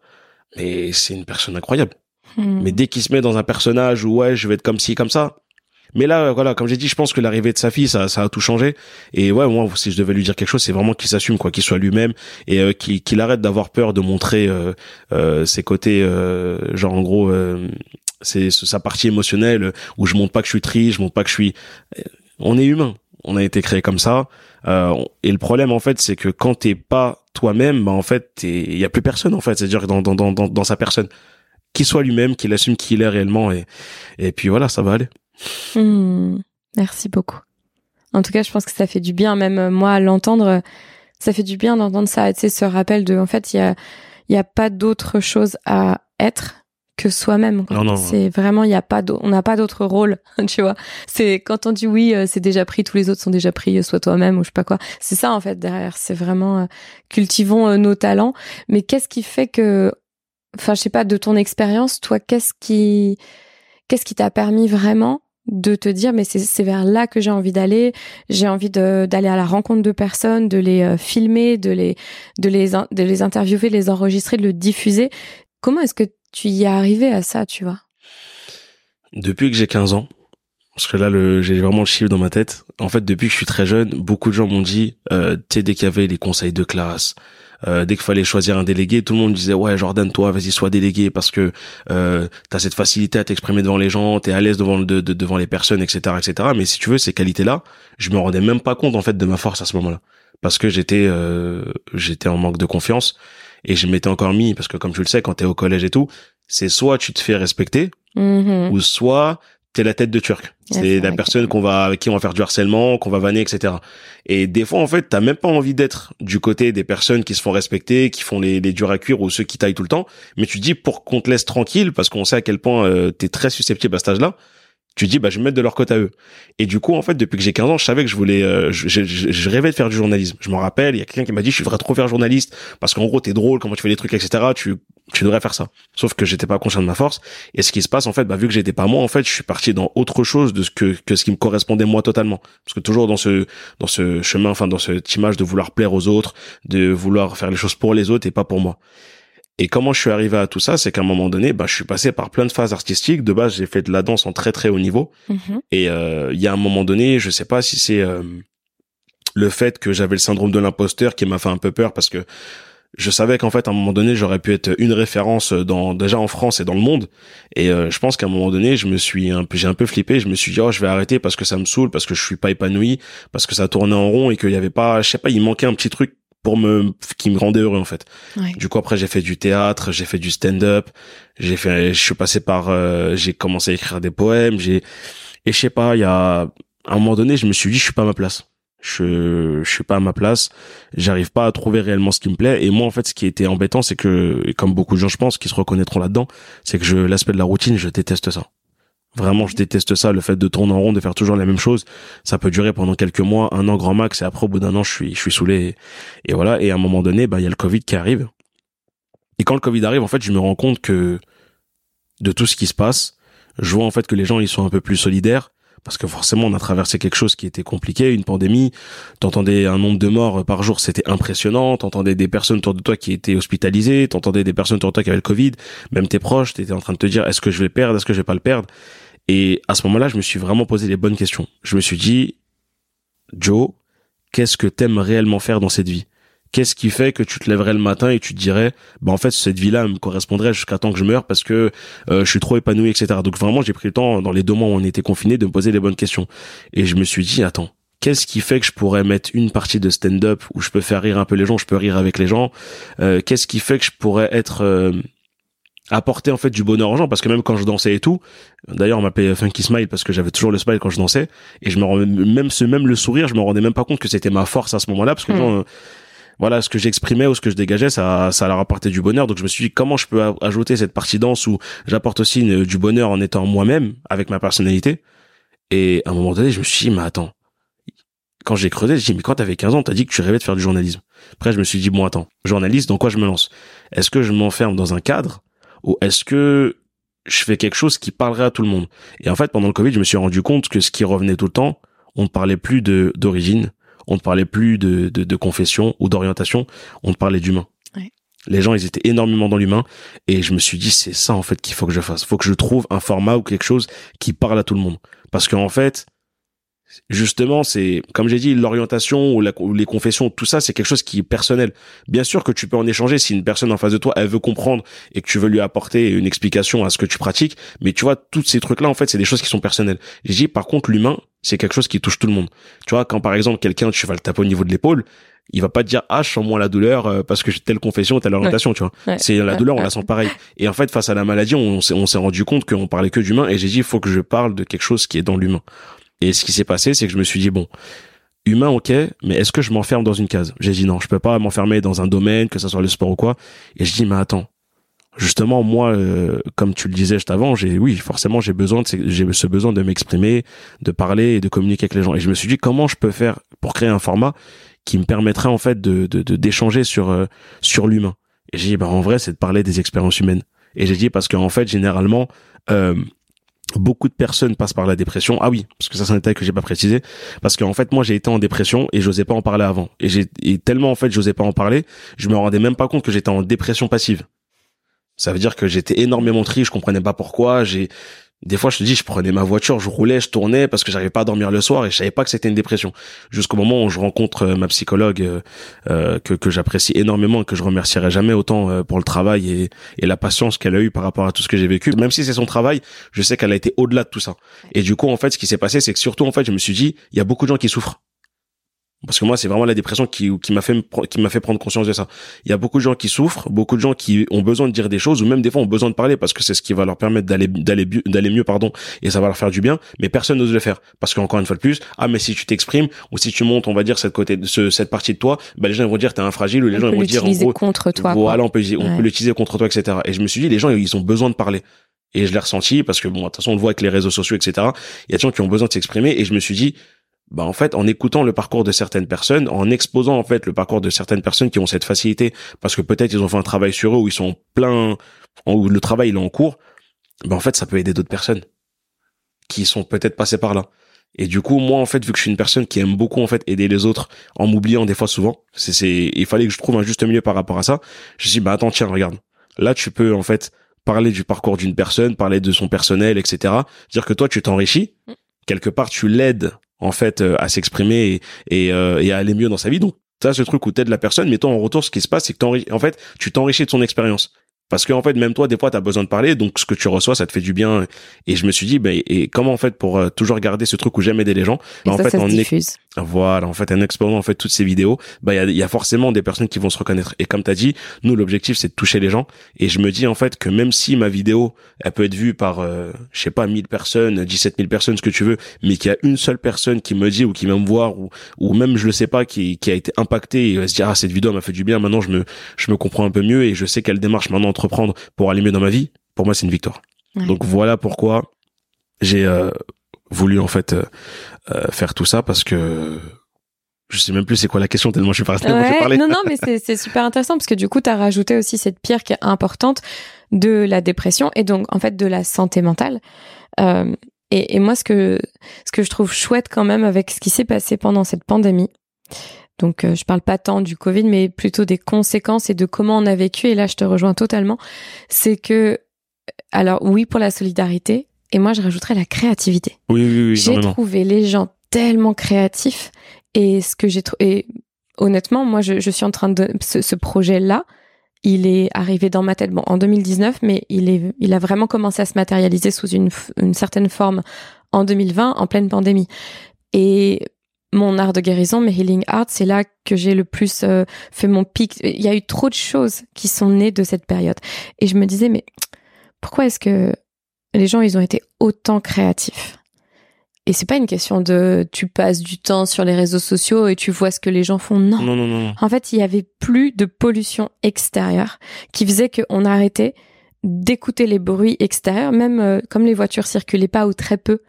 mais c'est une personne incroyable. Hmm. Mais dès qu'il se met dans un personnage où ouais, je vais être comme ci, comme ça. Mais là, voilà, comme j'ai dit, je pense que l'arrivée de sa fille, ça, ça a tout changé. Et ouais, moi, si je devais lui dire quelque chose, c'est vraiment qu'il s'assume, quoi, qu'il soit lui-même et euh, qu'il qu'il arrête d'avoir peur de montrer euh, euh, ses côtés, euh, genre en gros, euh, c'est sa partie émotionnelle euh, où je montre pas que je suis triste, je montre pas que je suis. euh, On est humain, on a été créé comme ça. Euh, et le problème, en fait, c'est que quand t'es pas toi-même, bah en fait, il y a plus personne, en fait. C'est-à-dire dans, dans dans dans sa personne, qu'il soit lui-même, qu'il assume qui il est réellement, et et puis voilà, ça va aller. Hmm. Merci beaucoup. En tout cas, je pense que ça fait du bien, même euh, moi, à l'entendre, ça fait du bien d'entendre ça, tu sais, ce rappel de, en fait, il y a, y a pas d'autre chose à être que soi-même. quoi. Non, non, C'est vraiment, il y a pas, on n'a pas d'autre rôle, tu vois. C'est quand on dit oui, euh, c'est déjà pris, tous les autres sont déjà pris, euh, sois toi-même ou je sais pas quoi. C'est ça en fait derrière. C'est vraiment euh, cultivons euh, nos talents. Mais qu'est-ce qui fait que, enfin, je sais pas, de ton expérience, toi, qu'est-ce qui, qu'est-ce qui t'a permis vraiment de te dire mais c'est vers là que j'ai envie d'aller j'ai envie d'aller à la rencontre de personnes de les filmer de les de les de les interviewer de les enregistrer de le diffuser comment est-ce que tu y es arrivé à ça tu vois? Depuis que j'ai 15 ans, parce que là, j'ai vraiment le chiffre dans ma tête. En fait, depuis que je suis très jeune, beaucoup de gens m'ont dit, euh, tu sais, dès qu'il y avait les conseils de classe, euh, dès qu'il fallait choisir un délégué, tout le monde disait, ouais, Jordan, toi, vas-y, sois délégué parce que euh, t'as cette facilité à t'exprimer devant les gens, t'es à l'aise devant devant les personnes, etc., etc. Mais si tu veux, ces qualités-là, je me rendais même pas compte en fait de ma force à ce moment-là, parce que j'étais, euh, j'étais en manque de confiance et je m'étais encore mis, parce que comme tu le sais, quand t'es au collège et tout, c'est soit tu te fais respecter, Mhm. ou soit t'es la tête de turc. C'est la personne qu'on va, avec qui on va faire du harcèlement, qu'on va vanner, etc. Et des fois, en fait, t'as même pas envie d'être du côté des personnes qui se font respecter, qui font les, les durs à cuire ou ceux qui taillent tout le temps. Mais tu dis pour qu'on te laisse tranquille, parce qu'on sait à quel point euh, t'es très susceptible à cet âge-là. Tu dis, bah, je vais me mettre de leur côté à eux. Et du coup, en fait, depuis que j'ai 15 ans, je savais que je voulais, euh, je, je, je- rêvais de faire du journalisme. Je me rappelle, il y a quelqu'un qui m'a dit, je voudrais trop faire journaliste, parce qu'en gros, t'es drôle, comment tu fais des trucs, etc. Tu, tu devrais faire ça. Sauf que j'étais pas conscient de ma force. Et ce qui se passe, en fait, bah, vu que j'étais pas moi, en fait, je suis parti dans autre chose de ce que, que ce qui me correspondait moi totalement. Parce que toujours dans ce, dans ce chemin, enfin, dans cette image de vouloir plaire aux autres, de vouloir faire les choses pour les autres et pas pour moi. Et comment je suis arrivé à tout ça, c'est qu'à un moment donné, bah, je suis passé par plein de phases artistiques. De base, j'ai fait de la danse en très très haut niveau. Mhm. Et euh, il y a un moment donné, je sais pas si c'est euh, le fait que j'avais le syndrome de l'imposteur qui m'a fait un peu peur parce que je savais qu'en fait à un moment donné j'aurais pu être une référence dans déjà en France et dans le monde et euh, je pense qu'à un moment donné je me suis un peu j'ai un peu flippé je me suis dit oh je vais arrêter parce que ça me saoule parce que je suis pas épanoui parce que ça tournait en rond et qu'il y avait pas je sais pas il manquait un petit truc pour me qui me rendait heureux en fait. Ouais. du coup après j'ai fait du théâtre j'ai fait du stand-up j'ai fait je suis passé par euh, j'ai commencé à écrire des poèmes j'ai et je sais pas il y a à un moment donné je me suis dit je suis pas à ma place. Je je suis pas à ma place. J'arrive pas à trouver réellement ce qui me plaît. Et moi en fait ce qui était embêtant c'est que comme beaucoup de gens je pense qui se reconnaîtront là-dedans c'est que je l'aspect de la routine je déteste ça Vraiment, je déteste ça, le fait de tourner en rond, de faire toujours la même chose. Ça peut durer pendant quelques mois, un an grand max, et après, au bout d'un an, je suis, je suis saoulé. Et, voilà. Et à un moment donné, bah, il y a le Covid qui arrive. Et quand le Covid arrive, en fait, je me rends compte que de tout ce qui se passe, je vois en fait que les gens, ils sont un peu plus solidaires parce que forcément on a traversé quelque chose qui était compliqué, une pandémie. T'entendais un nombre de morts par jour, c'était impressionnant. T'entendais des personnes autour de toi qui étaient hospitalisées, t'entendais des personnes autour de toi qui avaient le Covid, même tes proches, t'étais en train de te dire est-ce que je vais perdre, est-ce que je vais pas le perdre? Et à ce moment-là, je me suis vraiment posé les bonnes questions. Je me suis dit, Joe, qu'est-ce que t'aimes réellement faire dans cette vie? Qu'est-ce qui fait que tu te lèverais le matin et tu te dirais, bah en fait cette vie-là me correspondrait jusqu'à temps que je meure parce que euh, je suis trop épanoui, etc. Donc vraiment j'ai pris le temps dans les deux mois où on était confinés de me poser les bonnes questions et je me suis dit attends qu'est-ce qui fait que je pourrais mettre une partie de stand-up où je peux faire rire un peu les gens, je peux rire avec les gens? Euh, Qu'est-ce qui fait que je pourrais être euh, apporter en fait du bonheur aux gens. Parce que même quand je dansais et tout d'ailleurs on m'appelait Funky Smile parce que j'avais toujours le smile quand je dansais. Et je me rendais même ce même le sourire je me rendais même pas compte que c'était ma force à ce moment-là. Parce que hmm. voilà ce que j'exprimais ou ce que je dégageais ça ça leur apportait du bonheur. Donc je me suis dit comment je peux ajouter cette partie danse où j'apporte aussi du bonheur en étant moi-même avec ma personnalité? Et à un moment donné je me suis dit mais attends. Quand j'ai creusé, j'ai dit, mais quand t'avais 15 ans, t'as dit que tu rêvais de faire du journalisme. Après, je me suis dit, bon, attends, journaliste, dans quoi je me lance? Est-ce que je m'enferme dans un cadre ou est-ce que je fais quelque chose qui parlerait à tout le monde? Et en fait, pendant le Covid, je me suis rendu compte que ce qui revenait tout le temps, on ne parlait plus de, d'origine, on ne parlait plus de, de, confession ou d'orientation, on parlait d'humain. Les gens, ils étaient énormément dans l'humain et je me suis dit, c'est ça en fait qu'il faut que je fasse. Il faut que je trouve un format ou quelque chose qui parle à tout le monde. Parce qu'en fait, justement, c'est, comme j'ai dit, l'orientation ou, les confessions, tout ça, c'est quelque chose qui est personnel. Bien sûr que tu peux en échanger si une personne en face de toi, elle veut comprendre et que tu veux lui apporter une explication à ce que tu pratiques. Mais tu vois, tous ces trucs-là, en fait, c'est des choses qui sont personnelles. J'ai dit, par contre, l'humain, c'est quelque chose qui touche tout le monde. Tu vois, quand par exemple, quelqu'un, tu vas le taper au niveau de l'épaule, il va pas te dire ah je sens moins la douleur euh, parce que j'ai telle confession telle orientation tu vois c'est la douleur on la sent pareil et en fait face à la maladie on s'est on s'est rendu compte qu'on parlait que d'humain et j'ai dit il faut que je parle de quelque chose qui est dans l'humain et ce qui s'est passé, c'est que je me suis dit, bon, humain, ok, mais est-ce que je m'enferme dans une case? J'ai dit non, je peux pas m'enfermer dans un domaine, que ce soit le sport ou quoi. Et je dis, mais attends, justement, moi, euh, comme tu le disais juste avant, j'ai, oui, forcément, j'ai besoin de, ce besoin de m'exprimer, de parler et de communiquer avec les gens. Et je me suis dit, comment je peux faire pour créer un format qui me permettrait en fait de, d'échanger sur euh, sur l'humain? Et j'ai dit, bah en vrai, c'est de parler des expériences humaines. Et j'ai dit parce qu'en fait, généralement, euh, beaucoup de personnes passent par la dépression. Ah oui, parce que ça c'est un détail que j'ai pas précisé. Parce qu'en fait, moi j'ai été en dépression et j'osais pas en parler avant. Et j'ai tellement en fait j'osais pas en parler, je me rendais même pas compte que j'étais en dépression passive. Ça veut dire que j'étais énormément triste, je comprenais pas pourquoi. J'ai des fois, je te dis, je prenais ma voiture, je roulais, je tournais parce que j'arrivais pas à dormir le soir et je savais pas que c'était une dépression. Jusqu'au moment où je rencontre euh, ma psychologue euh, euh, que, que j'apprécie énormément et que je remercierai jamais autant pour le travail et, et la patience qu'elle a eu par rapport à tout ce que j'ai vécu. Même si c'est son travail, je sais qu'elle a été au-delà de tout ça. Et du coup, en fait, ce qui s'est passé, c'est que surtout, en fait, je me suis dit, il y a beaucoup de gens qui souffrent parce que moi c'est vraiment la dépression qui qui m'a fait qui m'a fait prendre conscience de ça. Il y a beaucoup de gens qui souffrent, beaucoup de gens qui ont besoin de dire des choses ou même des fois ont besoin de parler parce que c'est ce qui va leur permettre d'aller d'aller d'aller mieux pardon et ça va leur faire du bien, mais personne n'ose le faire parce qu'encore une fois de plus, ah mais si tu t'exprimes ou si tu montes, on va dire cette côté ce, cette partie de toi, bah, les gens vont dire t'es un fragile ou les gens vont dire en gros contre toi. Voilà, on peut on peut l'utiliser contre toi etc. Et je me suis dit les gens ils ont besoin de parler et je l'ai ressenti parce que bon de toute façon on le voit avec les réseaux sociaux etc. Il y a des gens qui ont besoin de s'exprimer et je me suis dit bah en fait en écoutant le parcours de certaines personnes, en exposant en fait le parcours de certaines personnes qui ont cette facilité parce que peut-être ils ont fait un travail sur eux ou ils sont pleins ou le travail il est en cours, bah en fait ça peut aider d'autres personnes qui sont peut-être passées par là. Et du coup, moi, en fait, vu que je suis une personne qui aime beaucoup, en fait, aider les autres en m'oubliant des fois souvent, c'est, c'est, il fallait que je trouve un juste milieu par rapport à ça. Je me suis dit, bah, attends, tiens, regarde. Là, tu peux, en fait, parler du parcours d'une personne, parler de son personnel, etc. Dire que toi, tu t'enrichis. Mm. Quelque part, tu l'aides en fait euh, à s'exprimer et, euh, et, à aller mieux dans sa vie. Donc as ce truc où t'aides la personne, mais toi en retour, ce qui se passe, c'est que en fait, tu t'enrichis de son expérience. Parce qu'en en fait, même toi, des fois, tu as besoin de parler, donc ce que tu reçois, ça te fait du bien. Et je me suis dit, ben, et comment en fait pour euh, toujours garder ce truc où j'aime aider les gens ben, En fait, ça diffuse. voilà, en fait, en exposant en fait toutes ces vidéos, ben il y a, y a, forcément des personnes qui vont se reconnaître. Et comme tu as dit, nous l'objectif c'est de toucher les gens. Et je me dis en fait que même si ma vidéo, elle peut être vue par, euh, je sais pas, 1000 personnes, 17 000 personnes, ce que tu veux, mais qu'il y a une seule personne qui me dit ou qui va me voir ou, ou même je le sais pas, qui, qui a été impactée et va se dire ah cette vidéo m'a fait du bien. Maintenant je me, je me comprends un peu mieux et je sais quelle démarche maintenant entreprendre pour aller mieux dans ma vie, pour moi, c'est une victoire. Donc voilà pourquoi j'ai euh, voulu en fait euh, euh, faire tout ça parce que je sais même plus c'est quoi la question tellement je suis pas resté parler. Non non mais c'est super intéressant parce que du coup tu as rajouté aussi cette pierre qui est importante de la dépression et donc en fait de la santé mentale. Et, et moi, ce que ce que je trouve chouette quand même avec ce qui s'est passé pendant cette pandémie, donc euh, je parle pas tant du Covid, mais plutôt des conséquences et de comment on a vécu. Et là, je te rejoins totalement. C'est que, alors oui pour la solidarité, et moi je rajouterais la créativité. Oui, oui, oui. J'ai trouvé les gens tellement créatifs et ce que j'ai trouvé. Honnêtement, moi je, je, suis en train de ce, ce projet-là. Il est arrivé dans ma tête, bon, en 2019, mais il est, il a vraiment commencé à se matérialiser sous une, une certaine forme en 2020, en pleine pandémie. Et mon art de guérison, mes healing art, c'est là que j'ai le plus euh, fait mon pic. Il y a eu trop de choses qui sont nées de cette période. Et je me disais, mais pourquoi est-ce que les gens, ils ont été autant créatifs? Et c'est pas une question de tu passes du temps sur les réseaux sociaux et tu vois ce que les gens font. Non. Non, non, non. En fait, il y avait plus de pollution extérieure qui faisait qu'on arrêtait d'écouter les bruits extérieurs, même euh, comme les voitures circulaient pas ou très peu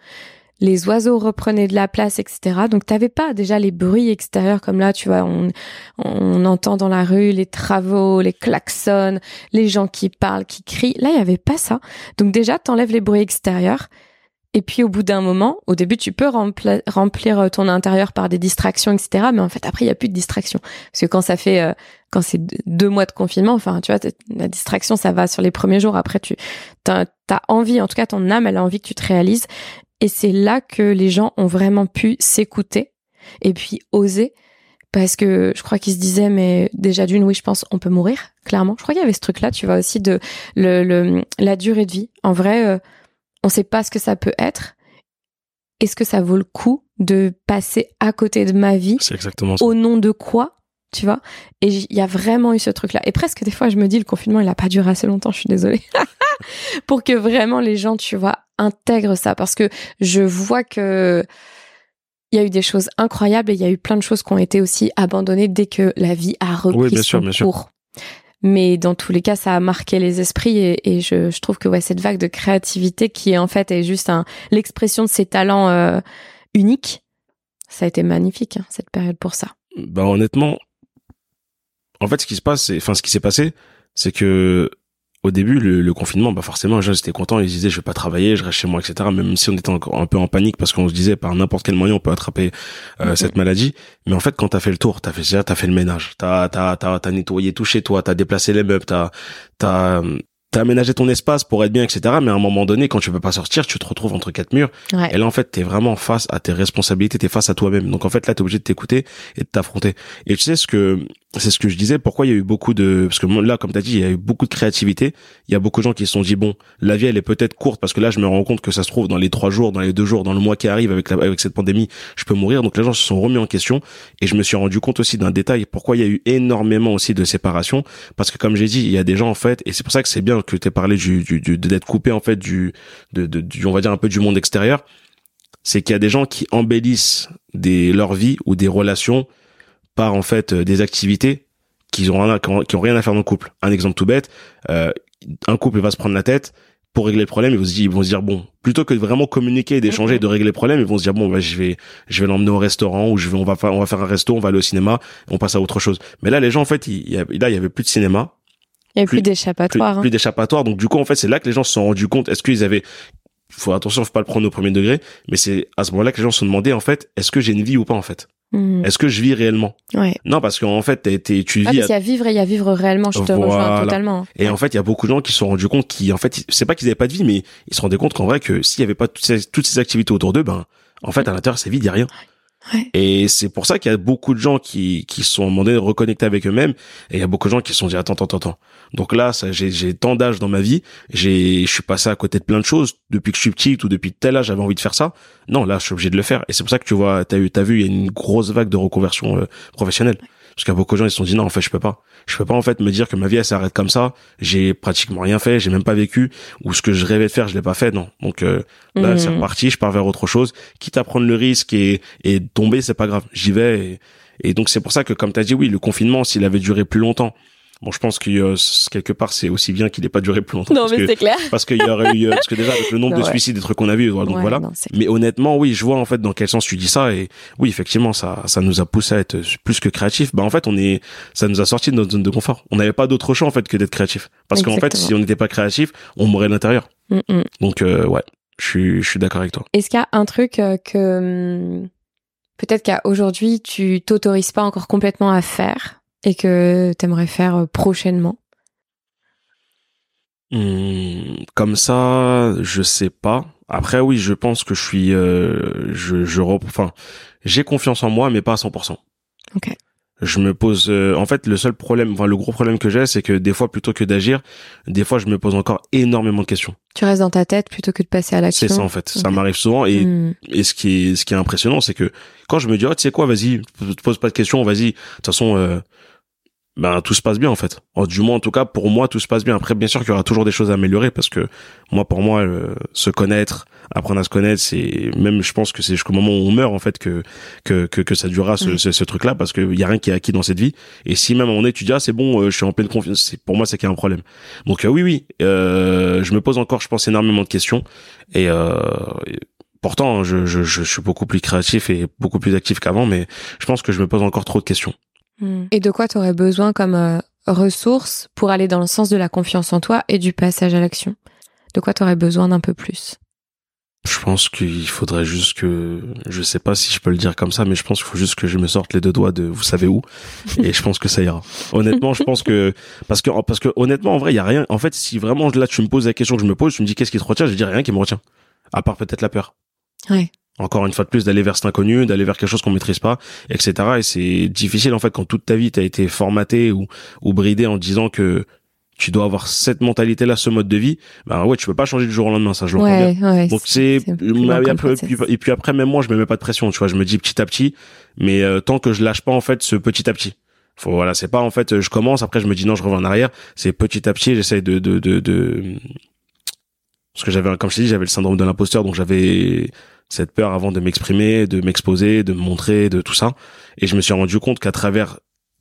les oiseaux reprenaient de la place, etc. Donc t'avais pas déjà les bruits extérieurs comme là, tu vois, on, on entend dans la rue les travaux, les klaxons, les gens qui parlent, qui crient. Là, il y avait pas ça. Donc déjà, t'enlèves les bruits extérieurs. Et puis au bout d'un moment, au début, tu peux remplir euh, ton intérieur par des distractions, etc. Mais en fait, après, il y a plus de distractions. Parce que quand ça fait, euh, quand c'est deux mois de confinement, enfin, tu vois, la distraction, ça va sur les premiers jours. Après, tu as, as envie, en tout cas, ton âme, elle a envie que tu te réalises. Et c'est là que les gens ont vraiment pu s'écouter et puis oser. Parce que je crois qu'ils se disaient, mais déjà d'une, oui, je pense, on peut mourir, clairement. Je crois qu'il y avait ce truc-là, tu vois, aussi de le, le, la durée de vie. En vrai, euh, on sait pas ce que ça peut être. Est-ce que ça vaut le coup de passer à côté de ma vie C'est exactement ça. Au nom de quoi tu vois? Et il y a vraiment eu ce truc-là. Et presque des fois, je me dis, le confinement, il a pas duré assez longtemps, je suis désolée. Pour que vraiment les gens, tu vois, intègre ça parce que je vois que il y a eu des choses incroyables et il y a eu plein de choses qui ont été aussi abandonnées dès que la vie a repris bien son sûr, bien sûr. cours. Mais dans tous les cas, ça a marqué les esprits et, et je, je, trouve que ouais, cette vague de créativité qui en fait est juste l'expression de ces talents euh, uniques, ça a été magnifique hein, cette période pour ça. Bah honnêtement, en fait, ce qui se passe, enfin ce qui s'est passé, c'est que au début, le, le, confinement, bah forcément, les gens étaient contents. Ils disaient, je vais pas travailler, je reste chez moi, etc. Même si on était encore un peu en panique parce qu'on se disait, par n'importe quel moyen, on peut attraper euh, mm-hmm. cette maladie. Mais en fait, quand t'as fait le tour, t'as fait déjà, t'as fait le ménage, t'as t'as t'as t'as nettoyé tout chez toi, t'as déplacé les meubles, t'as t'as t'as aménagé ton espace pour être bien, etc. Mais à un moment donné, quand tu peux pas sortir, tu te retrouves entre quatre murs. Ouais. Et là, en fait, t'es vraiment face à tes responsabilités, t'es face à toi-même. Donc, en fait, là, t'es obligé de t'écouter et de t'affronter. Et tu sais ce que, c'est ce que je disais, pourquoi il y a eu beaucoup de, parce que là, comme t'as dit, il y a eu beaucoup de créativité. Il y a beaucoup de gens qui se sont dit, bon, la vie, elle est peut-être courte parce que là, je me rends compte que ça se trouve dans les trois jours, dans les deux jours, dans le mois qui arrive avec la, avec cette pandémie, je peux mourir. Donc, les gens se sont remis en question et je me suis rendu compte aussi d'un détail, pourquoi il y a eu énormément aussi de séparation. Parce que, comme j'ai dit, il y a des gens, en fait, et c'est pour ça que c'est bien que tu parlé du, du, du d'être coupé, en fait, du, de, de, du, on va dire un peu du monde extérieur. C'est qu'il y a des gens qui embellissent des, leur vie ou des relations par, en fait, des activités qui ont, rien, qui ont rien à faire dans le couple. Un exemple tout bête, euh, un couple va se prendre la tête pour régler le problème, ils vont se dire, ils vont se dire bon, plutôt que de vraiment communiquer, d'échanger, de régler le problème, ils vont se dire bon, bah, je vais, je vais l'emmener au restaurant ou je vais, on va faire, on va faire un resto, on va aller au cinéma, on passe à autre chose. Mais là, les gens, en fait, il, y a, là, il y avait plus de cinéma. Il y avait plus, plus d'échappatoire. Plus, hein. plus d'échappatoire. Donc, du coup, en fait, c'est là que les gens se sont rendus compte, est-ce qu'ils avaient, faut attention, faut pas le prendre au premier degré, mais c'est à ce moment-là que les gens se sont demandé, en fait, est-ce que j'ai une vie ou pas, en fait? Mmh. Est-ce que je vis réellement? Ouais. Non, parce qu'en fait, t'es, t'es, tu Ah, vis. parce qu'il y a vivre et il y a vivre réellement, je te Voilà. rejoins totalement. Et en fait, il y a beaucoup de gens qui se sont rendus compte qui, en fait, c'est pas qu'ils avaient pas de vie, mais ils se rendaient compte qu'en vrai, que s'il y avait pas toutes ces, toutes ces activités autour d'eux, ben, en fait, à l'intérieur, c'est vide, il y a rien. Et c'est pour ça qu'il y a beaucoup de gens qui, qui sont demandés de reconnecter avec eux-mêmes. Et il y a beaucoup de gens qui se sont dit, attends, attends, attends. Donc là, ça, j'ai, j'ai tant d'âge dans ma vie. J'ai, je suis passé à côté de plein de choses. Depuis que je suis petite ou depuis tel âge, j'avais envie de faire ça. Non, là, je suis obligé de le faire. Et c'est pour ça que tu vois, t'as eu, t'as vu, il y a une grosse vague de reconversion euh, professionnelle. Parce qu'il y a beaucoup de gens, ils se sont dit, non, en fait, je peux pas. Je peux pas, en fait, me dire que ma vie, elle s'arrête comme ça. J'ai pratiquement rien fait. J'ai même pas vécu. Ou ce que je rêvais de faire, je l'ai pas fait. Non. Donc, euh, là, Mhm. c'est reparti. Je pars vers autre chose. Quitte à prendre le risque et, et tomber, c'est pas grave. J'y vais. Et, et donc, c'est pour ça que, comme tu as dit, oui, le confinement, s'il avait duré plus longtemps, bon, je pense que euh, quelque part, c'est aussi bien qu'il ait pas duré plus longtemps. Non, mais c'est clair. parce qu'il y aurait eu, euh, parce que déjà, avec le nombre de Ouais. suicides, des trucs qu'on a vu, donc Ouais, voilà. non, Mais honnêtement, oui, je vois en fait dans quel sens tu dis ça et oui, effectivement, ça, ça nous a poussé à être plus que créatif. Bah en fait, on est, ça nous a sorti de notre zone de confort. On n'avait pas d'autre choix en fait que d'être créatif. Parce qu'en fait, si on n'était pas créatif, on mourrait de l'intérieur. Mm, mm. Donc euh, ouais. Je suis, je suis d'accord avec toi. Est-ce qu'il y a un truc euh, que hum, peut-être qu'aujourd'hui tu t'autorises pas encore complètement à faire? Et que t'aimerais faire euh, prochainement? Hum, comme ça, je sais pas. Après, oui, je pense que je suis, euh, je, je, enfin, j'ai confiance en moi, mais pas à 100%. Ok. Je me pose, euh, en fait, le seul problème, enfin, le gros problème que j'ai, c'est que des fois, plutôt que d'agir, des fois, je me pose encore énormément de questions. Tu restes dans ta tête plutôt que de passer à l'action? C'est ça, en fait. Ça m'arrive souvent et Hmm. Et ce qui est, ce qui est impressionnant, c'est que quand je me dis, oh, tu sais quoi, vas-y, te pose pas de questions, vas-y. De toute façon, euh, ben, tout se passe bien, en fait. Oh, du moins, en tout cas, pour moi, tout se passe bien. Après, bien sûr qu'il y aura toujours des choses à améliorer parce que moi, pour moi, euh, se connaître, apprendre à se connaître, c'est même, je pense que c'est jusqu'au moment où on meurt, en fait, que, que, que, que ça durera ce, ce, ce truc-là parce qu'il y a rien qui est acquis dans cette vie. Et si même on est, tu dis, ah, c'est bon, euh, je suis en pleine confiance, pour moi, c'est qu'il y a un problème. Donc, euh, oui, oui, euh, je me pose encore, je pense, énormément de questions et, euh, et Pourtant, je, je, je suis beaucoup plus créatif et beaucoup plus actif qu'avant, mais je pense que je me pose encore trop de questions. Hmm. Et de quoi tu aurais besoin comme euh, ressource pour aller dans le sens de la confiance en toi et du passage à l'action? De quoi tu aurais besoin d'un peu plus? Je pense qu'il faudrait juste que, je sais pas si je peux le dire comme ça, mais je pense qu'il faut juste que je me sorte les deux doigts de vous savez où, et je pense que ça ira. Honnêtement, je pense que, parce que, parce que honnêtement, en vrai, il y a rien. En fait, si vraiment là tu me poses la question que je me pose, tu me dis qu'est-ce qui te retient, je dis rien qui me retient, à part peut-être la peur. Ouais. Encore une fois de plus, d'aller vers cet inconnu, d'aller vers quelque chose qu'on maîtrise pas, etc. Et c'est difficile en fait quand toute ta vie t'as été formaté ou ou bridé en disant que tu dois avoir cette mentalité-là, ce mode de vie. Ben ouais, tu peux pas changer du jour au lendemain, ça je l'entends bien. Ouais, ouais. Donc c'est et puis après même moi je me mets pas de pression, tu vois, je me dis petit à petit, mais euh, tant que je lâche pas en fait ce petit à petit. Faut voilà, c'est pas en fait je commence après je me dis non, je reviens en arrière, c'est petit à petit, j'essaie de de de, de parce que j'avais comme je t'ai dit, j'avais le syndrome de l'imposteur donc j'avais cette peur avant de m'exprimer, de m'exposer, de me montrer, de tout ça. Et je me suis rendu compte qu'à travers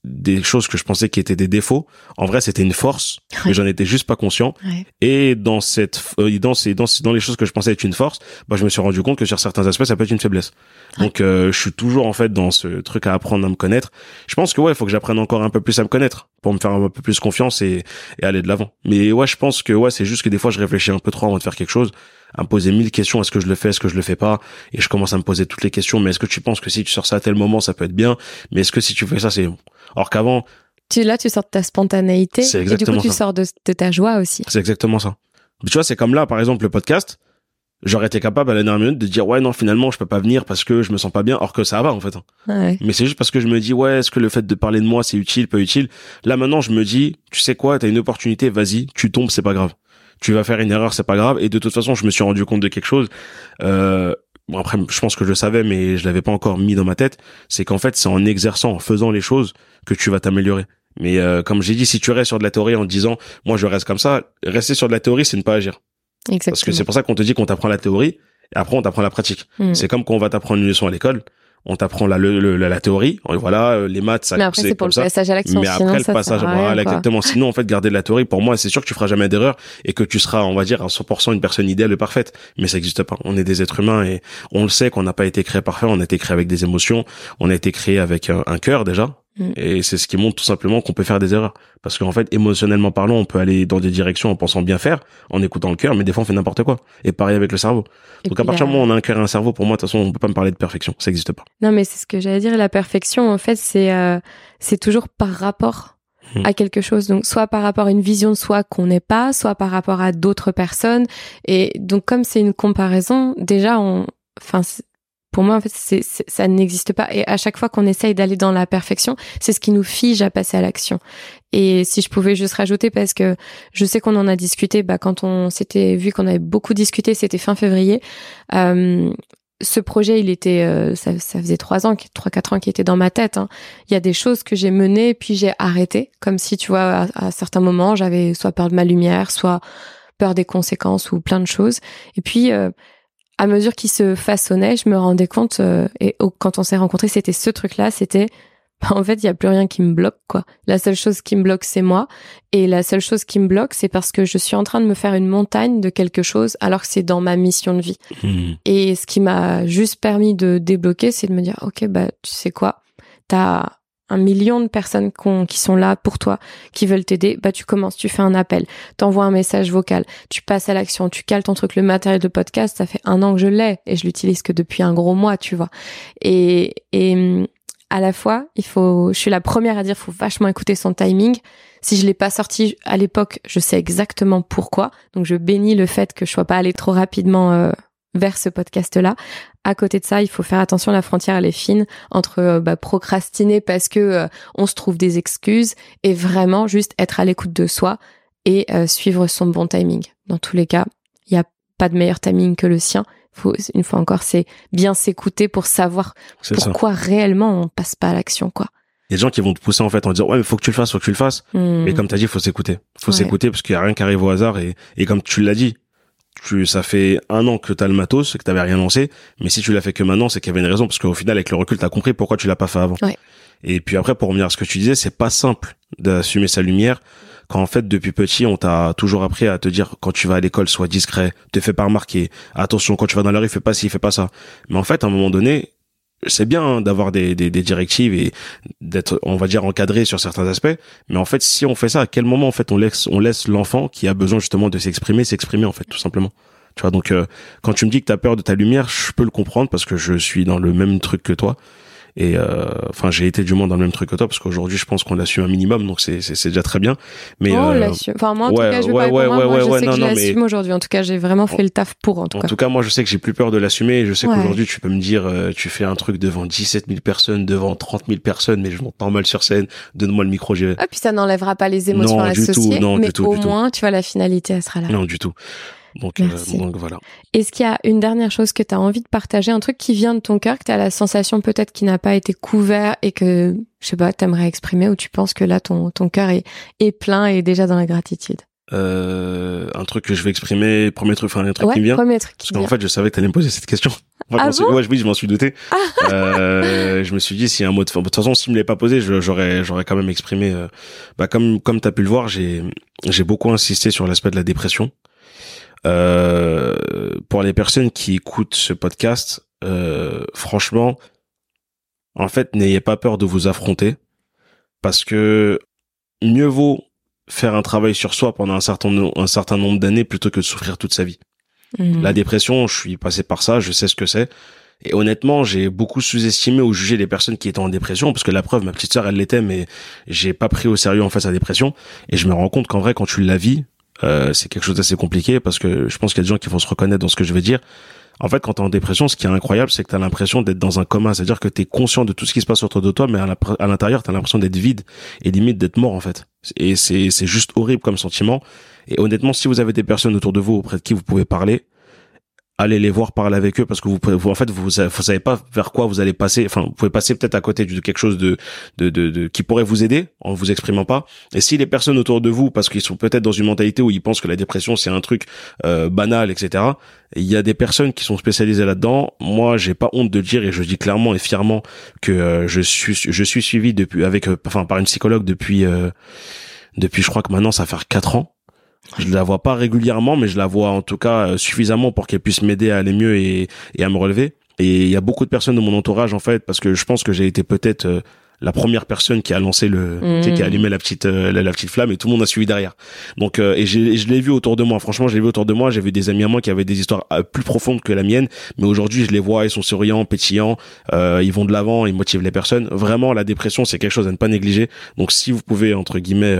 des choses que je pensais qui étaient des défauts, en vrai c'était une force, mais j'en étais juste pas conscient. Ouais. et dans cette euh, dans ces dans, ces- dans les choses que je pensais être une force bah je me suis rendu compte que sur certains aspects ça peut être une faiblesse. Donc euh, je suis toujours en fait dans ce truc à apprendre à me connaître. Je pense que ouais il faut que j'apprenne encore un peu plus à me connaître pour me faire un peu plus confiance et, et aller de l'avant. Mais ouais je pense que ouais c'est juste que des fois je réfléchis un peu trop avant de faire quelque chose à me poser mille questions. Est-ce que je le fais? Est-ce que je le fais pas? Et je commence à me poser toutes les questions. Mais est-ce que tu penses que si tu sors ça à tel moment ça peut être bien? Mais est-ce que si tu fais ça c'est bon? Alors qu'avant Tu, là, tu sors de ta spontanéité C'est et du coup, exactement tu sors de, de ta joie aussi. C'est exactement ça. Mais tu vois, c'est comme là, par exemple, le podcast. J'aurais été capable à la dernière minute de dire ouais non finalement je peux pas venir parce que je me sens pas bien. Or que ça va en fait. Ouais. mais c'est juste parce que je me dis ouais est-ce que le fait de parler de moi c'est utile pas utile? Là maintenant je me dis tu sais quoi? T'as une opportunité vas-y tu tombes c'est pas grave tu vas faire une erreur c'est pas grave. Et de toute façon je me suis rendu compte de quelque chose. Euh, bon après je pense que je le savais mais je l'avais pas encore mis dans ma tête. C'est qu'en fait c'est en exerçant en faisant les choses que tu vas t'améliorer. Mais euh, comme j'ai dit si tu restes sur de la théorie en disant moi je reste comme ça rester sur de la théorie c'est ne pas agir. Exactement. parce que c'est pour ça qu'on te dit qu'on t'apprend la théorie et après on t'apprend la pratique. Hmm. c'est comme quand on va t'apprendre une leçon à l'école on t'apprend la, le- le- la, théorie et voilà euh, les maths ça Mais après, c'est pour comme le ça. passage à l'action. mais sinon, après le passage à quoi. exactement. Sinon en fait garder de la théorie pour moi c'est sûr que tu feras jamais d'erreur et que tu seras on va dire à 100% une personne idéale et parfaite. Mais ça n'existe pas. On est des êtres humains et on le sait qu'on n'a pas été créé parfait. On a été créé avec des émotions. On a été créé avec un, un cœur déjà Mm. et c'est ce qui montre tout simplement qu'on peut faire des erreurs parce qu'en fait émotionnellement parlant on peut aller dans des directions en pensant bien faire en écoutant le cœur mais des fois on fait n'importe quoi et pareil avec le cerveau Et donc à partir du moment où on a un cœur et un cerveau pour moi de toute façon on peut pas me parler de perfection ça n'existe pas Non, mais c'est ce que j'allais dire. La perfection, en fait, c'est euh, c'est toujours par rapport Hmm. à quelque chose. Donc, soit par rapport à une vision de soi qu'on n'est pas, soit par rapport à d'autres personnes. Et donc, comme c'est une comparaison, déjà, on, enfin, pour moi, en fait, c'est c'est- ça n'existe pas. Et à chaque fois qu'on essaye d'aller dans la perfection, c'est ce qui nous fige à passer à l'action. Et si je pouvais juste rajouter, parce que je sais qu'on en a discuté, bah, quand on s'était vu qu'on avait beaucoup discuté, c'était fin février. Euh, ce projet, il était, euh, ça, ça faisait trois ans, trois quatre ans qu'il était dans ma tête. hein. Il y a des choses que j'ai menées puis j'ai arrêté, comme si tu vois à, à certains moments j'avais soit peur de ma lumière, soit peur des conséquences ou plein de choses. Et puis euh, à mesure qu'il se façonnait, je me rendais compte euh, et quand on s'est rencontrés, c'était ce truc-là, c'était bah, en fait il y a plus rien qui me bloque quoi. La seule chose qui me bloque c'est moi et la seule chose qui me bloque c'est parce que je suis en train de me faire une montagne de quelque chose alors que c'est dans ma mission de vie. Hmm. Et ce qui m'a juste permis de débloquer, c'est de me dire, ok, bah tu sais quoi, t'as un million de personnes qui sont là pour toi, qui veulent t'aider, bah tu commences, tu fais un appel, t'envoies un message vocal, tu passes à l'action, tu cales ton truc, le matériel de podcast, ça fait un an que je l'ai et je l'utilise que depuis un gros mois, tu vois. Et, et à la fois, il faut, je suis la première à dire, faut vachement écouter son timing. Si je l'ai pas sorti à l'époque, je sais exactement pourquoi. Donc je bénis le fait que je sois pas allée trop rapidement euh, vers ce podcast-là. À côté de ça, il faut faire attention, la frontière elle est fine entre euh, bah, procrastiner parce que euh, on se trouve des excuses et vraiment juste être à l'écoute de soi et suivre son bon timing. Dans tous les cas, il n'y a pas de meilleur timing que le sien faut, une fois encore, c'est bien s'écouter pour savoir pourquoi réellement on passe pas à l'action, quoi. Il y a des gens qui vont te pousser en fait en disant ouais mais faut que tu le fasses, faut que tu le fasses. Hmm. Mais comme tu as dit, faut s'écouter. Faut s'écouter parce qu'il y a rien qui arrive au hasard et, et comme tu l'as dit, tu, ça fait un an que tu as le matos, que tu n'avais rien lancé, mais si tu l'as fait que maintenant, c'est qu'il y avait une raison parce qu'au final avec le recul, tu as compris pourquoi tu l'as pas fait avant. Et puis après pour revenir à ce que tu disais, c'est pas simple d'assumer sa lumière quand en fait depuis petit on t'a toujours appris à te dire quand tu vas à l'école sois discret, te fais pas remarquer, attention quand tu vas dans la rue fais pas ci, fais pas ça. Mais en fait à un moment donné c'est bien hein, d'avoir des, des, des, directives et d'être on va dire encadré sur certains aspects mais en fait si on fait ça à quel moment en fait on laisse on laisse l'enfant qui a besoin justement de s'exprimer s'exprimer en fait tout simplement. Tu vois donc euh, quand tu me dis que tu as peur de ta lumière je peux le comprendre parce que je suis dans le même truc que toi et euh, enfin, j'ai été du moins dans le même truc que toi parce qu'aujourd'hui, je pense qu'on l'assume un minimum, donc c'est c'est déjà très bien. Mais oh, euh, Enfin, moi, en tout cas, je vais ouais, pas ouais, moi, ouais, moi, je sais que je l'assume aujourd'hui. En tout cas, j'ai vraiment fait le taf pour. En tout en cas. tout cas, moi, je sais que j'ai plus peur de l'assumer. Et je sais qu'aujourd'hui, tu peux me dire, euh, tu fais un truc devant 17 000 personnes, devant 30 000 personnes, mais je monte pas mal sur scène. Donne-moi le micro. Ah, puis ça n'enlèvera pas les émotions non, associées. Du tout, non, mais du tout, au du moins, tu vois, la finalité, elle sera là. Non, du tout. Donc, euh, donc voilà. Est-ce qu'il y a une dernière chose que tu as envie de partager, un truc qui vient de ton cœur, que tu as la sensation peut-être qui n'a pas été couvert et que, je sais pas, tu aimerais exprimer ou tu penses que là, ton, ton cœur est, est plein et déjà dans la gratitude? Euh, un truc que je vais exprimer, premier truc, enfin un truc qui me vient. Premier truc Parce qu'en fait, je savais que t'allais me poser cette question. ah bon ouais, oui, je m'en suis douté. Ah. euh, je me suis dit, a un mot de, de toute façon, s'il me l'avait pas posé, j'aurais, j'aurais quand même exprimé, euh, bah, comme, comme t'as pu le voir, j'ai, j'ai beaucoup insisté sur l'aspect de la dépression. Euh, pour les personnes qui écoutent ce podcast, euh, franchement, en fait, n'ayez pas peur de vous affronter parce que mieux vaut faire un travail sur soi pendant un certain, un certain nombre d'années plutôt que de souffrir toute sa vie. Mhm. La dépression, je suis passé par ça, je sais ce que c'est. Et honnêtement, j'ai beaucoup sous-estimé ou jugé les personnes qui étaient en dépression, parce que la preuve, ma petite sœur, elle l'était, mais j'ai pas pris au sérieux en fait sa dépression. Et je me rends compte qu'en vrai, quand tu la vis, euh, c'est quelque chose d'assez compliqué parce que je pense qu'il y a des gens qui vont se reconnaître dans ce que je vais dire. En fait, quand t'es en dépression, ce qui est incroyable, c'est que t'as l'impression d'être dans un coma, c'est-à-dire que t'es conscient de tout ce qui se passe autour de toi, mais à l'intérieur, t'as l'impression d'être vide et limite d'être mort en fait. Et c'est juste horrible comme sentiment. Et honnêtement, si vous avez des personnes autour de vous auprès de qui vous pouvez parler, allez les voir, parler avec eux parce que vous vous, en fait, vous, vous savez pas vers quoi vous allez passer. Enfin, vous pouvez passer peut-être à côté de quelque chose de, de, de, de, qui pourrait vous aider en vous exprimant pas. Et si les personnes autour de vous, parce qu'ils sont peut-être dans une mentalité où ils pensent que la dépression c'est un truc euh, banal, etc. Il y a des personnes qui sont spécialisées là-dedans. Moi, j'ai pas honte de dire et je dis clairement et fièrement que euh, je suis, je suis suivi depuis avec, euh, enfin, par une psychologue depuis, depuis, je crois que maintenant ça fait quatre ans. Je la vois pas régulièrement, mais je la vois en tout cas euh, suffisamment pour qu'elle puisse m'aider à aller mieux et, et à me relever. Et il y a beaucoup de personnes de mon entourage en fait, parce que je pense que j'ai été peut-être euh, la première personne qui a lancé le, qui a mmh. allumé la petite euh, la, petite flamme et tout le monde a suivi derrière. Donc et, je l'ai vu autour de moi. Franchement, je l'ai vu autour de moi. J'ai vu des amis à moi qui avaient des histoires plus profondes que la mienne, mais aujourd'hui je les vois, ils sont souriants, pétillants, ils vont de l'avant, ils motivent les personnes. Vraiment, la dépression c'est quelque chose à ne pas négliger. Donc si vous pouvez entre guillemets